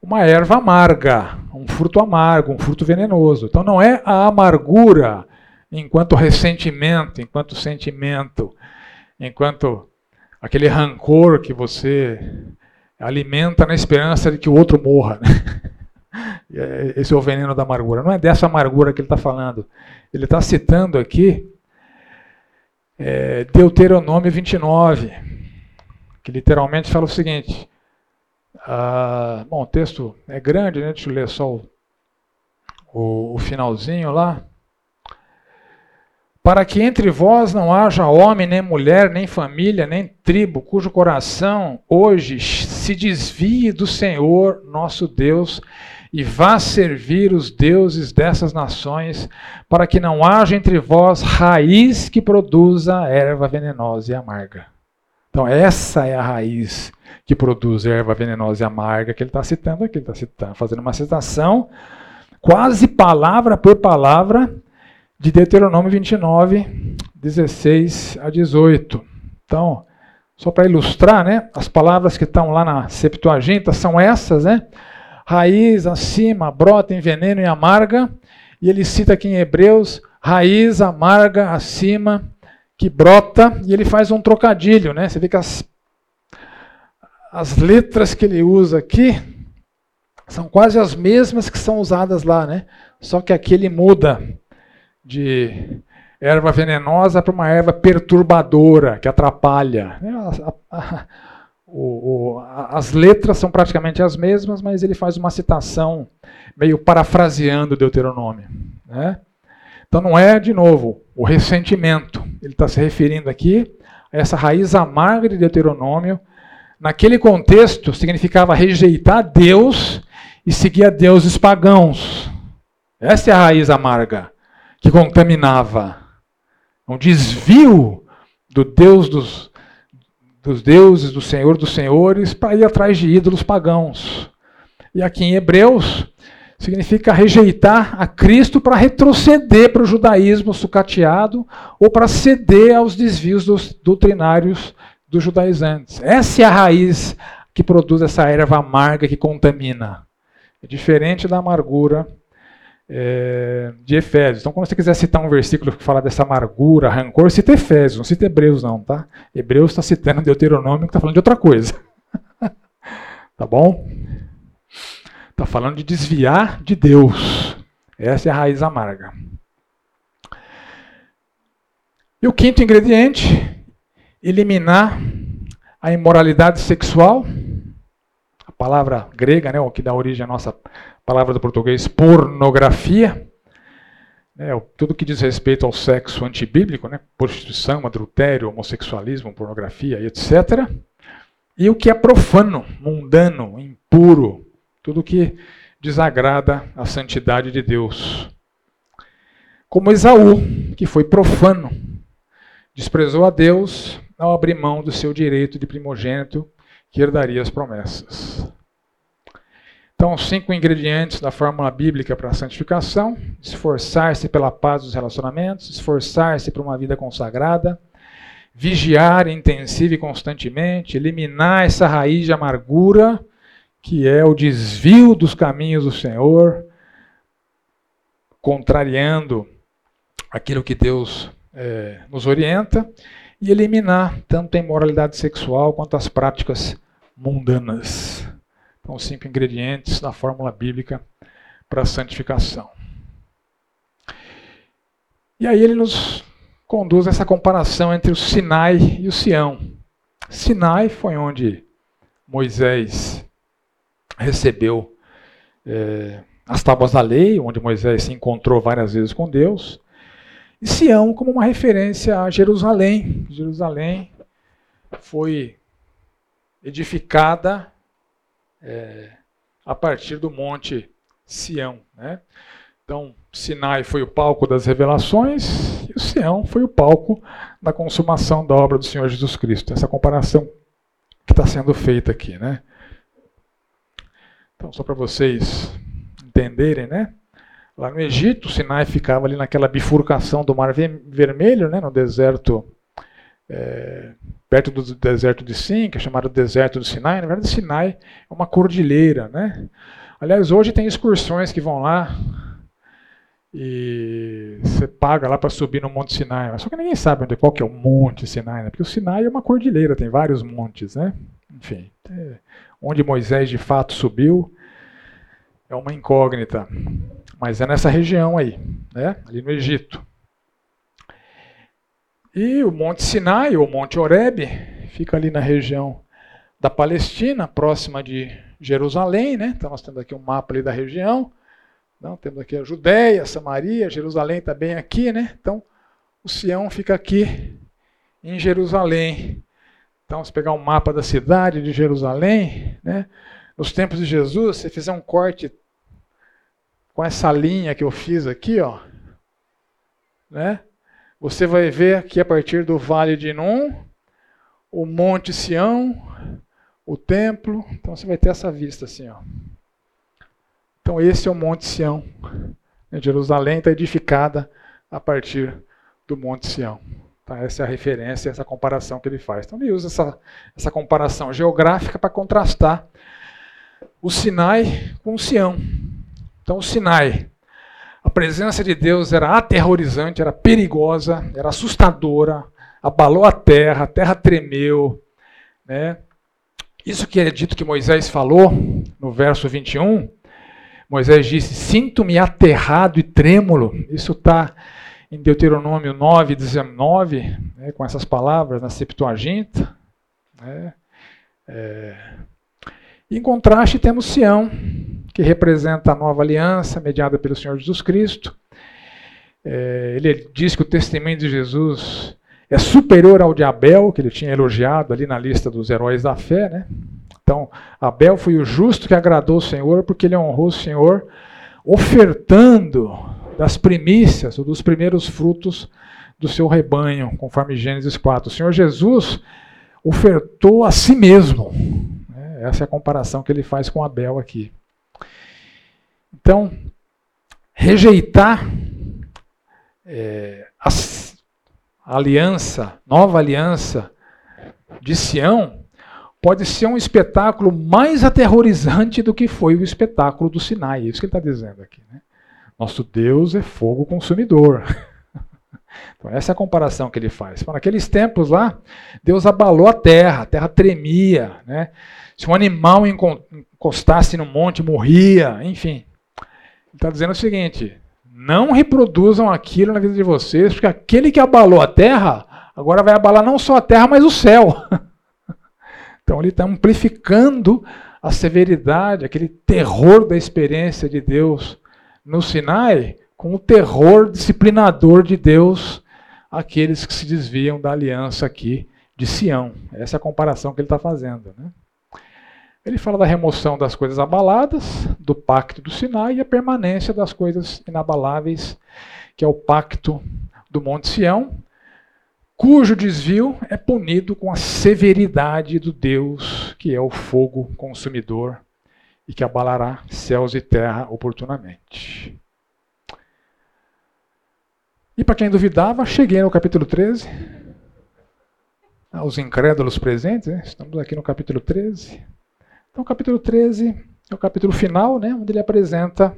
uma erva amarga, um fruto amargo, um fruto venenoso. Então não é a amargura enquanto ressentimento, enquanto sentimento, enquanto aquele rancor que você alimenta na esperança de que o outro morra. Né? <laughs> Esse é o veneno da amargura. Não é dessa amargura que ele está falando. Ele está citando aqui é, Deuteronômio 29, que literalmente fala o seguinte. Ah, bom, o texto é grande, né? deixa eu ler só o, o, o finalzinho lá. Para que entre vós não haja homem, nem mulher, nem família, nem tribo, cujo coração hoje se desvie do Senhor nosso Deus e vá servir os deuses dessas nações, para que não haja entre vós raiz que produza erva venenosa e amarga. Então, essa é a raiz que produz erva venenosa e amarga que ele está citando aqui. Ele está citando, fazendo uma citação, quase palavra por palavra, de Deuteronômio 29, 16 a 18. Então, só para ilustrar, né, as palavras que estão lá na Septuaginta são essas, né? raiz acima, brota em veneno e amarga. E ele cita aqui em Hebreus, raiz amarga acima, que brota, e ele faz um trocadilho, né? Você vê que as, as letras que ele usa aqui são quase as mesmas que são usadas lá, né? Só que aqui ele muda de erva venenosa para uma erva perturbadora, que atrapalha. A, a, o, o, as letras são praticamente as mesmas, mas ele faz uma citação meio parafraseando Deuteronômio. Né? Então não é, de novo, o ressentimento. Ele está se referindo aqui a essa raiz amarga de Deuteronômio. Naquele contexto, significava rejeitar Deus e seguir a deuses pagãos. Essa é a raiz amarga que contaminava. Um desvio do Deus dos, dos deuses, do Senhor dos senhores, para ir atrás de ídolos pagãos. E aqui em Hebreus, significa rejeitar a Cristo para retroceder para o judaísmo sucateado ou para ceder aos desvios dos doutrinários dos judaizantes. Essa é a raiz que produz essa erva amarga que contamina. É diferente da amargura é, de Efésios. Então, quando você quiser citar um versículo que fala dessa amargura, rancor, cita Efésios, não cita Hebreus, não, tá? Hebreus está citando Deuteronômio que está falando de outra coisa. <laughs> tá bom? Está falando de desviar de Deus. Essa é a raiz amarga. E o quinto ingrediente, eliminar a imoralidade sexual. A palavra grega, né, o que dá origem à nossa palavra do português pornografia, né, tudo que diz respeito ao sexo antibíblico, né, prostituição, adultério, homossexualismo, pornografia, etc. E o que é profano, mundano, impuro, tudo que desagrada a santidade de Deus. Como Esaú, que foi profano, desprezou a Deus ao abrir mão do seu direito de primogênito que herdaria as promessas. Então, cinco ingredientes da fórmula bíblica para a santificação: esforçar-se pela paz dos relacionamentos, esforçar-se para uma vida consagrada, vigiar intensiva e constantemente, eliminar essa raiz de amargura, que é o desvio dos caminhos do Senhor, contrariando aquilo que Deus é, nos orienta, e eliminar tanto a imoralidade sexual quanto as práticas mundanas. Então, cinco ingredientes da fórmula bíblica para a santificação. E aí ele nos conduz essa comparação entre o Sinai e o Sião. Sinai foi onde Moisés recebeu é, as tábuas da lei, onde Moisés se encontrou várias vezes com Deus. E Sião como uma referência a Jerusalém. Jerusalém foi edificada é, a partir do monte Sião. Né? Então, Sinai foi o palco das revelações e o Sião foi o palco da consumação da obra do Senhor Jesus Cristo. Essa comparação que está sendo feita aqui. Né? Então, só para vocês entenderem, né? Lá no Egito, o Sinai ficava ali naquela bifurcação do Mar Vermelho, né, no deserto, é, perto do deserto de Sim, que é chamado deserto do Sinai. Na verdade, Sinai é uma cordilheira. Né? Aliás, hoje tem excursões que vão lá e você paga lá para subir no Monte Sinai. Só que ninguém sabe onde, qual que é o Monte Sinai, né? porque o Sinai é uma cordilheira, tem vários montes. Né? Enfim, é, onde Moisés de fato subiu é uma incógnita. Mas é nessa região aí, né? ali no Egito. E o Monte Sinai, ou Monte Horebe, fica ali na região da Palestina, próxima de Jerusalém. Né? Então nós temos aqui um mapa ali da região. Então, temos aqui a Judéia, Samaria, Jerusalém está bem aqui. Né? Então o Sião fica aqui em Jerusalém. Então, se pegar um mapa da cidade de Jerusalém, né? nos tempos de Jesus, se fizer um corte com essa linha que eu fiz aqui, ó, né? Você vai ver aqui a partir do Vale de Num, o Monte Sião, o templo. Então você vai ter essa vista assim, ó. Então esse é o Monte Sião. Jerusalém está edificada a partir do Monte Sião. Tá? Essa é a referência, essa comparação que ele faz. Então ele usa essa, essa comparação geográfica para contrastar o Sinai com o Sião. Então, o Sinai, a presença de Deus era aterrorizante, era perigosa, era assustadora, abalou a terra, a terra tremeu. Né? Isso que é dito que Moisés falou no verso 21, Moisés disse: Sinto-me aterrado e trêmulo. Isso está em Deuteronômio 9, 19, né, com essas palavras na Septuaginta. Né? É... Em contraste, temos Sião, que representa a nova aliança mediada pelo Senhor Jesus Cristo. É, ele diz que o testemunho de Jesus é superior ao de Abel, que ele tinha elogiado ali na lista dos heróis da fé. Né? Então, Abel foi o justo que agradou o Senhor, porque ele honrou o Senhor, ofertando das primícias, ou dos primeiros frutos do seu rebanho, conforme Gênesis 4. O Senhor Jesus ofertou a si mesmo. Né? Essa é a comparação que ele faz com Abel aqui. Então, rejeitar é, a, aliança, nova aliança de Sião, pode ser um espetáculo mais aterrorizante do que foi o espetáculo do Sinai. É isso que ele está dizendo aqui. Né? Nosso Deus é fogo consumidor. <laughs> Então, essa é a comparação que ele faz. naqueles tempos lá, Deus abalou a terra, a terra tremia. Né? Se um animal encostasse no monte, morria, enfim. Ele está dizendo o seguinte: não reproduzam aquilo na vida de vocês, porque aquele que abalou a terra, agora vai abalar não só a terra, mas o céu. <laughs> Então ele está amplificando a severidade, aquele terror da experiência de Deus no Sinai, com o terror disciplinador de Deus aqueles que se desviam da aliança aqui de Sião. Essa é a comparação que ele está fazendo. Né? Ele fala da remoção das coisas abaladas, do pacto do Sinai e a permanência das coisas inabaláveis, que é o pacto do Monte Sião, cujo desvio é punido com a severidade do Deus, que é o fogo consumidor e que abalará céus e terra oportunamente. E para quem duvidava, cheguei no capítulo 13. Os incrédulos presentes, né? estamos aqui no capítulo 13. Então, o capítulo 13 é o capítulo final, né, onde ele apresenta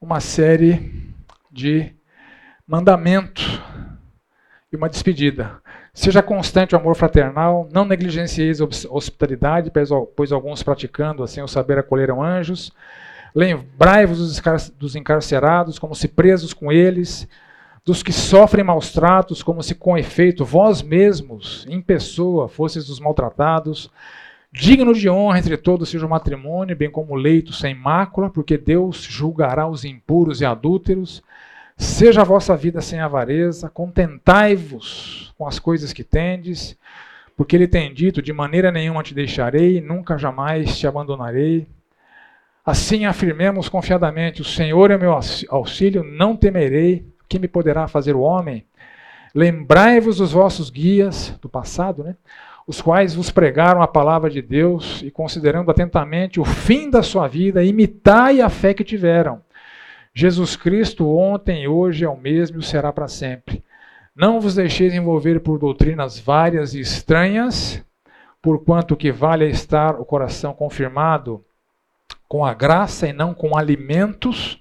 uma série de mandamentos e uma despedida. Seja constante o amor fraternal, não negligencieis a hospitalidade, pois alguns praticando assim o saber acolheram anjos. Lembrai-vos dos encarcerados, como se presos com eles, dos que sofrem maus tratos, como se com efeito vós mesmos, em pessoa, fosseis os maltratados. Digno de honra entre todos seja o matrimônio, bem como o leito sem mácula, porque Deus julgará os impuros e adúlteros. Seja a vossa vida sem avareza, contentai-vos com as coisas que tendes, porque ele tem dito: de maneira nenhuma te deixarei, nunca jamais te abandonarei. Assim afirmemos confiadamente: o Senhor é meu auxílio, não temerei. Que me poderá fazer o homem? Lembrai-vos dos vossos guias do passado, né? os quais vos pregaram a palavra de Deus e, considerando atentamente o fim da sua vida, imitai a fé que tiveram. Jesus Cristo, ontem, hoje é o mesmo e será para sempre. Não vos deixeis envolver por doutrinas várias e estranhas, porquanto que vale é estar o coração confirmado com a graça e não com alimentos,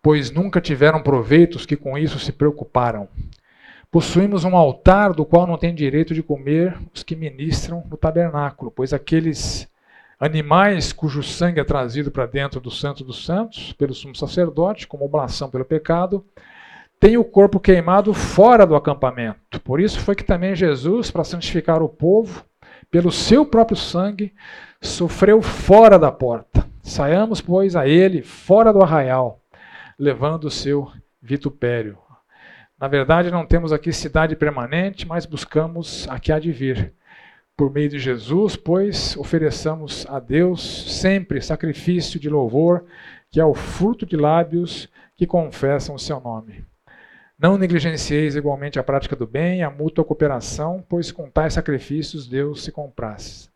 pois nunca tiveram proveitos que com isso se preocuparam. Possuímos um altar do qual não tem direito de comer os que ministram no tabernáculo, pois aqueles animais cujo sangue é trazido para dentro do Santo dos Santos pelo sumo sacerdote, como oblação pelo pecado, têm o corpo queimado fora do acampamento. Por isso foi que também Jesus, para santificar o povo, pelo seu próprio sangue, sofreu fora da porta. Saiamos, pois, a ele fora do arraial, levando o seu vitupério. Na verdade, não temos aqui cidade permanente, mas buscamos a que há de vir. Por meio de Jesus, pois, ofereçamos a Deus sempre sacrifício de louvor, que é o fruto de lábios que confessam o seu nome. Não negligencieis igualmente a prática do bem e a mútua cooperação, pois com tais sacrifícios Deus se comprasse.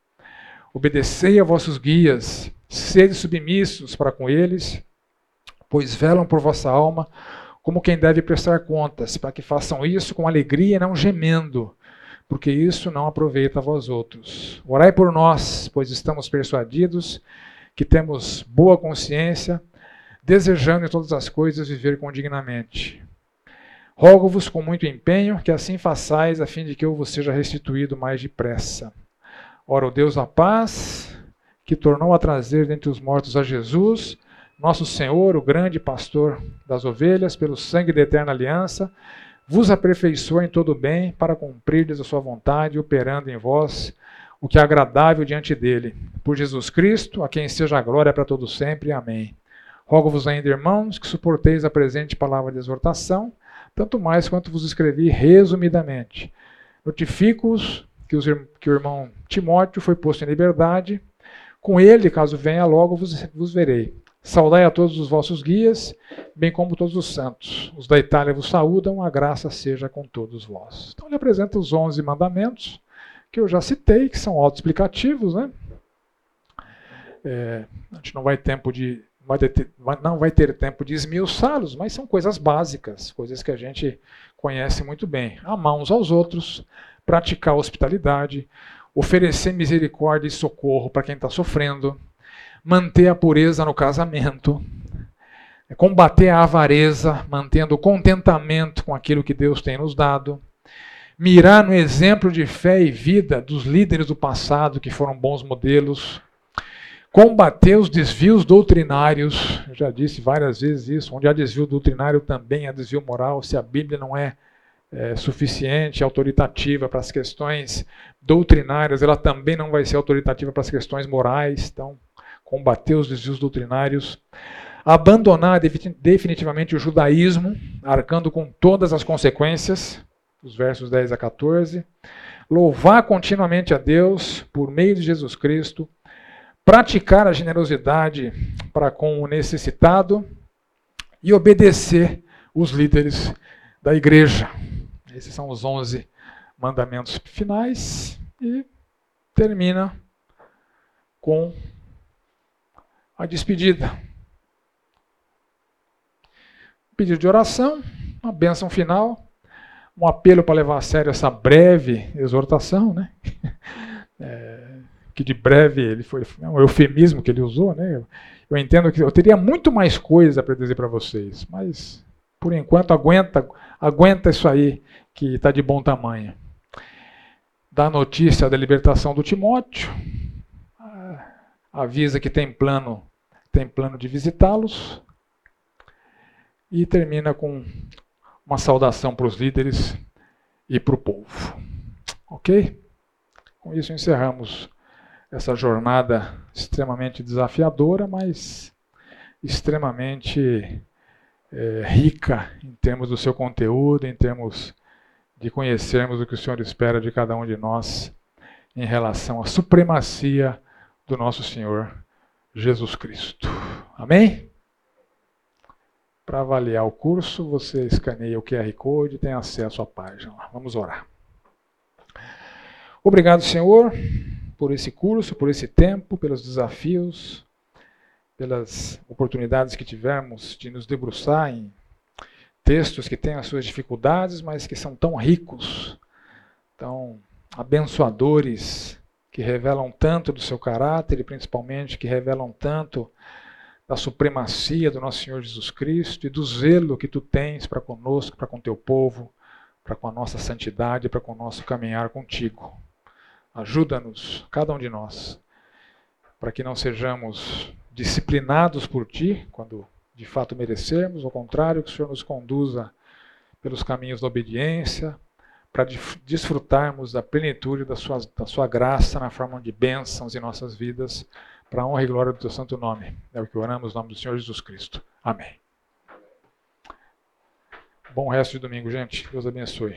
Obedecei a vossos guias, sede submissos para com eles, pois velam por vossa alma, como quem deve prestar contas, para que façam isso com alegria e não gemendo, porque isso não aproveita vós outros. Orai por nós, pois estamos persuadidos que temos boa consciência, desejando em todas as coisas viver condignamente. Rogo-vos com muito empenho que assim façais, a fim de que eu vos seja restituído mais depressa. Ora, o Deus da paz, que tornou a trazer dentre os mortos a Jesus, nosso Senhor, o grande pastor das ovelhas, pelo sangue da eterna aliança, vos aperfeiçoa em todo bem para cumprirdes a sua vontade, operando em vós o que é agradável diante dele. Por Jesus Cristo, a quem seja a glória para todo sempre. Amém. Rogo-vos ainda, irmãos, que suporteis a presente palavra de exortação, tanto mais quanto vos escrevi resumidamente. Notifico-os que, que, o irmão Timóteo foi posto em liberdade. Com ele, caso venha, logo vos, vos verei Saudai a todos os vossos guias, bem como todos os santos. Os da Itália vos saúdam, a graça seja com todos vós. Então ele apresenta os onze mandamentos, que eu já citei, que são autoexplicativos, né? É, a gente não vai, tempo de, vai ter, não vai ter tempo de esmiuçá-los, mas são coisas básicas, coisas que a gente conhece muito bem. Amar uns aos outros, praticar hospitalidade, oferecer misericórdia e socorro para quem está sofrendo, manter a pureza no casamento, é combater a avareza, mantendo o contentamento com aquilo que Deus tem nos dado, mirar no exemplo de fé e vida dos líderes do passado que foram bons modelos, combater os desvios doutrinários, eu já disse várias vezes isso, onde há desvio doutrinário também há desvio moral, se a Bíblia não é, é suficiente, autoritativa para as questões doutrinárias, ela também não vai ser autoritativa para as questões morais, então combater os desvios doutrinários, abandonar definitivamente o judaísmo, arcando com todas as consequências, os versos 10 a 14, louvar continuamente a Deus por meio de Jesus Cristo, praticar a generosidade para com o necessitado e obedecer os líderes da igreja. Esses são os 11 mandamentos finais e termina com a despedida. Um pedido de oração, uma bênção final, um apelo para levar a sério essa breve exortação, né? <laughs> É, que de breve ele foi é um eufemismo que ele usou, né? Eu entendo que eu teria muito mais coisa para dizer para vocês, mas por enquanto aguenta, aguenta isso aí que está de bom tamanho. Dá notícia da libertação do Timóteo, avisa que tem plano, tem plano de visitá-los e termina com uma saudação para os líderes e para o povo. Ok? Com isso encerramos essa jornada extremamente desafiadora, mas extremamente é, rica em termos do seu conteúdo, em termos de conhecermos o que o Senhor espera de cada um de nós em relação à supremacia do nosso Senhor Jesus Cristo. Amém? Para avaliar o curso, você escaneia o QR Code e tem acesso à página. Vamos orar. Obrigado, Senhor, por esse curso, por esse tempo, pelos desafios, pelas oportunidades que tivemos de nos debruçar em textos que têm as suas dificuldades, mas que são tão ricos, tão abençoadores, que revelam tanto do seu caráter e principalmente que revelam tanto da supremacia do nosso Senhor Jesus Cristo e do zelo que tu tens para conosco, para com teu povo, para com a nossa santidade, para com o nosso caminhar contigo. Ajuda-nos, cada um de nós, para que não sejamos disciplinados por ti, quando de fato merecermos, ao contrário, que o Senhor nos conduza pelos caminhos da obediência, para desfrutarmos da plenitude da sua, da sua graça na forma de bênçãos em nossas vidas, para a honra e glória do teu santo nome. É o que oramos no nome do Senhor Jesus Cristo. Amém. Bom resto de domingo, gente. Deus abençoe.